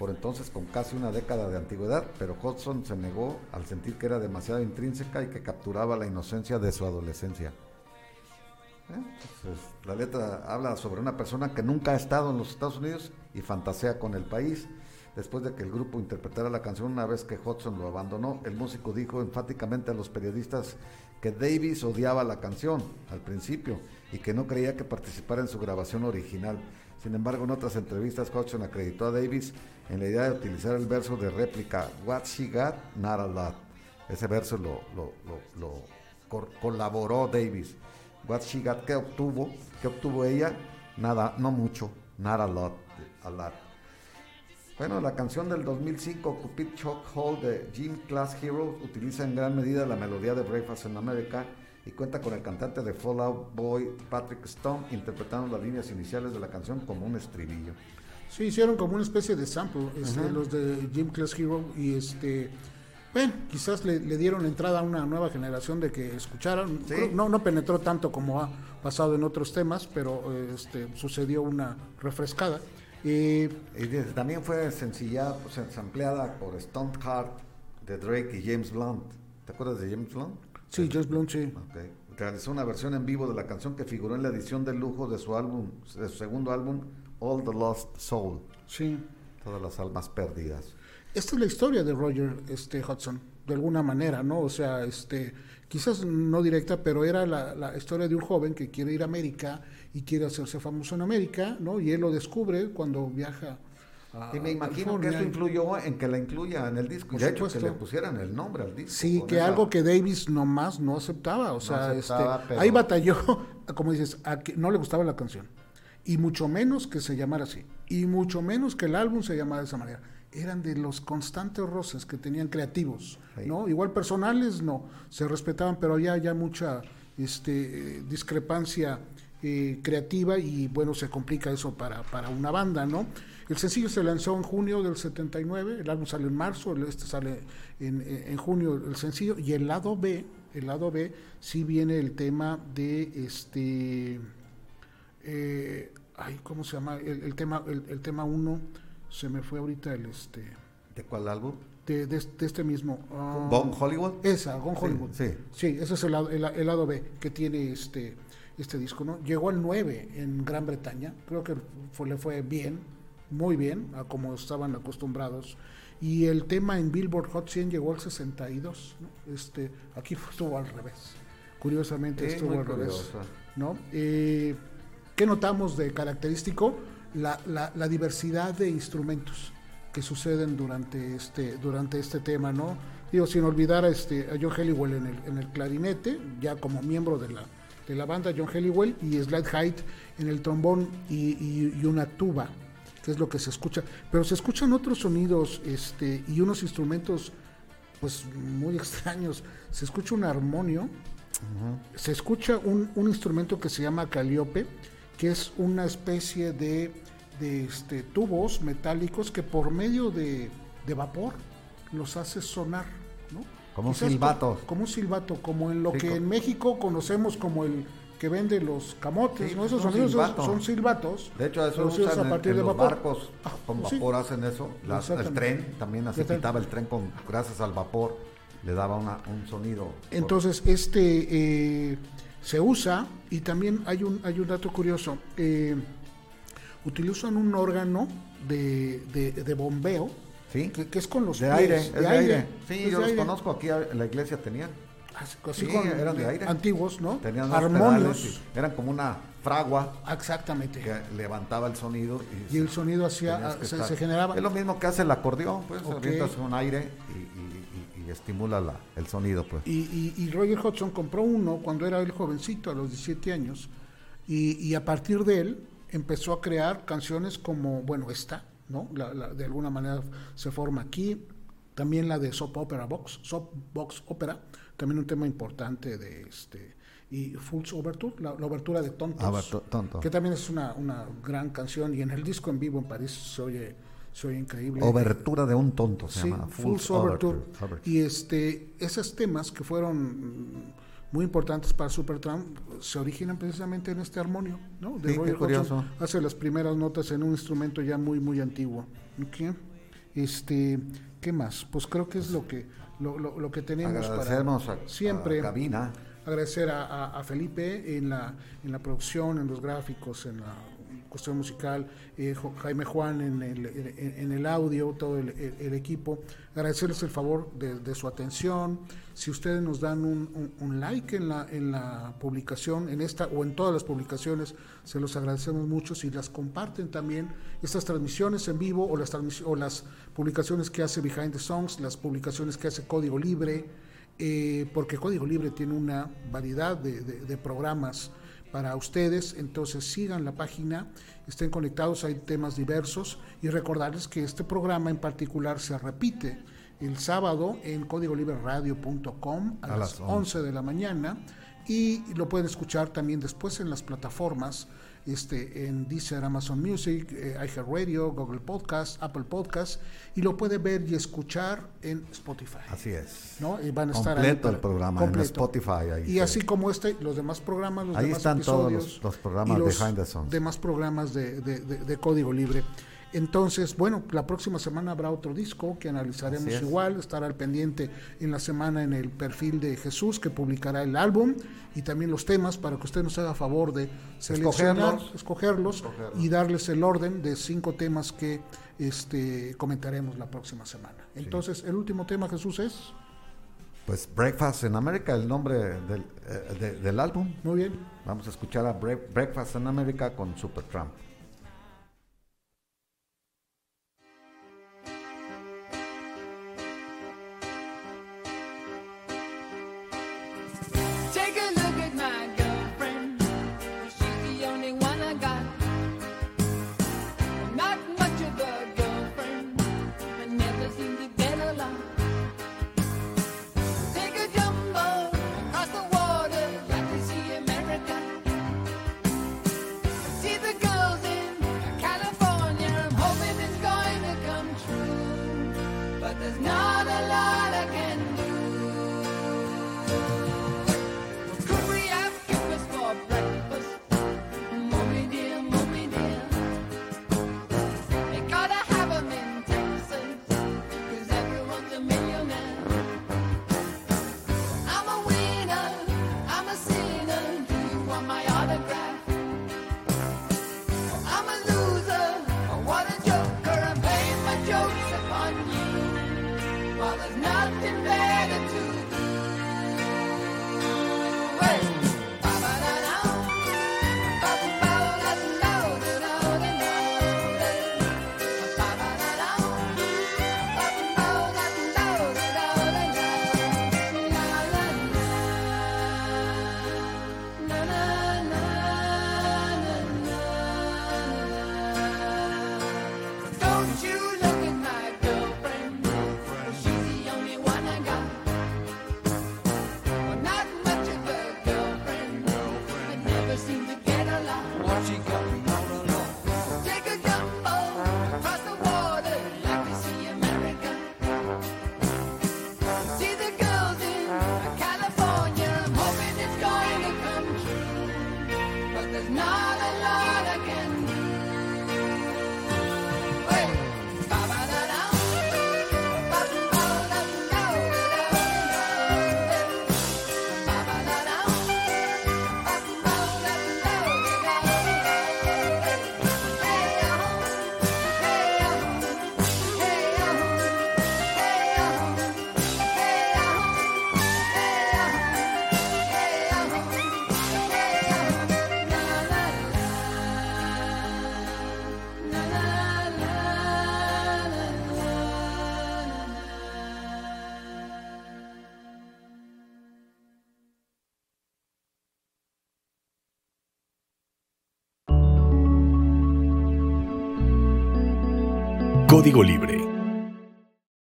por entonces con casi una década de antigüedad, pero Hodgson se negó al sentir que era demasiado intrínseca y que capturaba la inocencia de su adolescencia. ¿Eh? Entonces, la letra habla sobre una persona que nunca ha estado en los Estados Unidos y fantasea con el país. Después de que el grupo interpretara la canción una vez que Hudson lo abandonó, el músico dijo enfáticamente a los periodistas que Davis odiaba la canción al principio y que no creía que participara en su grabación original. Sin embargo, en otras entrevistas, Hudson acreditó a Davis en la idea de utilizar el verso de réplica What She Got, Not a Lot. Ese verso lo, lo- lo- colaboró Davis. What She Got, ¿qué obtuvo? ¿Qué obtuvo ella? Nada, no mucho, not a lot, a lot. Bueno, la canción del 2005, Cupid Choke Hall de Gym Class Heroes, utiliza en gran medida la melodía de Breakfast in America y cuenta con el cantante de Fallout Boy Patrick Stone interpretando las líneas iniciales de la canción como un estribillo. Sí, hicieron como una especie de sample, este, los de Gym Class Hero, y este, bueno, quizás le, le, dieron entrada a una nueva generación de que escucharan. Sí. No, no penetró tanto como ha pasado en otros temas, pero este, sucedió una refrescada. Y, y también fue sencilla, pues, ampliada por Stone Heart de Drake y James Blunt. ¿Te acuerdas de James Blunt? Sí, James Blunt, sí. Okay. Realizó una versión en vivo de la canción que figuró en la edición de lujo de su álbum, de su segundo álbum, All the Lost Soul. Sí. Todas las almas perdidas. Esta es la historia de Roger este, Hudson, de alguna manera, ¿no? O sea, este, quizás no directa, pero era la, la, historia de un joven que quiere ir a América y quiere hacerse famoso en América, ¿no? Y él lo descubre cuando viaja. Y me imagino que eso influyó en que la incluya en el disco. de hecho, que le pusieran el nombre al disco. Sí, que esa... algo que Davis nomás no aceptaba. O sea, no aceptaba, este, pero... ahí batalló, como dices, a que no le gustaba la canción. Y mucho menos que se llamara así. Y mucho menos que el álbum se llamara de esa manera eran de los constantes roces que tenían creativos. ¿no? Igual personales no, se respetaban, pero había ya mucha este, discrepancia eh, creativa y bueno, se complica eso para, para una banda, ¿no? El sencillo se lanzó en junio del 79, el álbum sale en marzo, este sale en, en junio el sencillo, y el lado B, el lado B, sí viene el tema de este, eh, ay, ¿cómo se llama? El, el tema, el, el tema uno, se me fue ahorita el este ¿De cuál álbum? De, de, de este mismo uh, Gone Hollywood esa Gone Hollywood sí, sí. sí ese es el, el, el, lado B que tiene este este disco no llegó al 9 en Gran Bretaña creo que fue, le fue bien muy bien a como estaban acostumbrados. Y el tema en Billboard Hot 100 llegó al 62 ¿no? este aquí estuvo al revés curiosamente sí, estuvo al revés no eh, qué notamos de característico la, la, la, diversidad de instrumentos que suceden durante este, durante este tema, ¿no? Digo, sin olvidar a, este, a John Helliwell en el, en el clarinete, ya como miembro de la, de la banda, John Helliwell, y Slide Height en el trombón y, y, y, una tuba, que es lo que se escucha. Pero se escuchan otros sonidos este, y unos instrumentos pues muy extraños. Se escucha un armonio, uh -huh. se escucha un, un instrumento que se llama caliope, que es una especie de, de este, tubos metálicos que por medio de, de vapor los hace sonar. Como un silbato. Como, como, un silbato, como en lo que en México conocemos como el que vende los camotes, sí, ¿no? Esos sonidos silbato. son silbatos. De hecho, eso usan a partir en, en de vapor. barcos con vapor hacen eso. Las, el tren también así quitaba el tren con gracias al vapor le daba una, un sonido. Entonces, este eh, se usa y también hay un, hay un dato curioso. Eh, utilizan un órgano de, de, de bombeo ¿Sí? que, que, es con los de pies, aire, de es de aire. aire. Sí, es yo los aire. conozco aquí en la iglesia tenían. Así, así Sí, con, eran de aire. Antiguos, ¿no? Tenían Armonios. eran como una fragua Exactamente. que levantaba el sonido y, Y el sonido hacía, se, estar- se generaba. Es lo mismo que hace el acordeón, pues Ok. avientas un aire y, y- y- estimula la- el sonido, pues. Y, Roger Hodgson compró uno cuando era él jovencito, a los 17 años, y, y a partir de él empezó a crear canciones como, bueno, esta, ¿no? La- la- de alguna manera se forma aquí, también la de Soap Opera Box, Soap Box Opera, también un tema importante de este, y Fool's Overture, la, la obertura de Tontos, Ah, tonto. que también es una, una gran canción, y en el disco en vivo en París se oye, se oye increíble. Obertura de un tonto se Sí, llama. Fool's Fool's Overture. Overture. Y este, esos temas que fueron muy importantes para Supertramp se originan precisamente en este armonio, ¿no? De Sí. Hodgson. Hace las primeras notas en un instrumento ya muy, muy antiguo. ¿ok? Este, ¿qué más? Pues creo que es lo que, lo, lo, lo que tenemos Agradecemos para a, siempre a Cabina. agradecer a, Felipe en la, en la producción, en los gráficos, en la cuestión musical, eh, Jaime Juan en el, en, en el audio, todo el, el- el equipo. Agradecerles el favor de, de su atención. Si ustedes nos dan un, like en la, en la publicación, en esta o en todas las publicaciones, se los agradecemos mucho. Si las comparten también, estas transmisiones en vivo o las, o las publicaciones que hace Behind the Songs, las publicaciones que hace Código Libre, eh, porque Código Libre tiene una variedad de, programas para ustedes, entonces sigan la página, estén conectados, hay temas diversos. Y recordarles que este programa en particular se repite el sábado en códigolibreradio.com a, a, las 11 de la mañana. Y lo pueden escuchar también después en las plataformas este, en Deezer, Amazon Music, eh, iHeartRadio, Google Podcast, Apple Podcast, y lo puede ver y escuchar en Spotify. Así es. ¿no? Y van a estar ahí el programa en Spotify. y así como este, los demás programas, los ahí demás están episodios, todos los, programas y Behind the Songs. demás programas de, de, de Código Libre. Entonces, bueno, la próxima semana habrá otro disco que analizaremos igual, estará al pendiente en la semana en el perfil de Jesús que publicará el álbum y también los temas para que usted nos haga favor de seleccionar, escogerlos, y darles el orden de cinco temas que este, comentaremos la próxima semana. Entonces, el último tema, Jesús, es... Pues Breakfast in America, el nombre del, eh, del álbum. Muy bien. Vamos a escuchar a Breakfast in America con Supertramp. Código Libre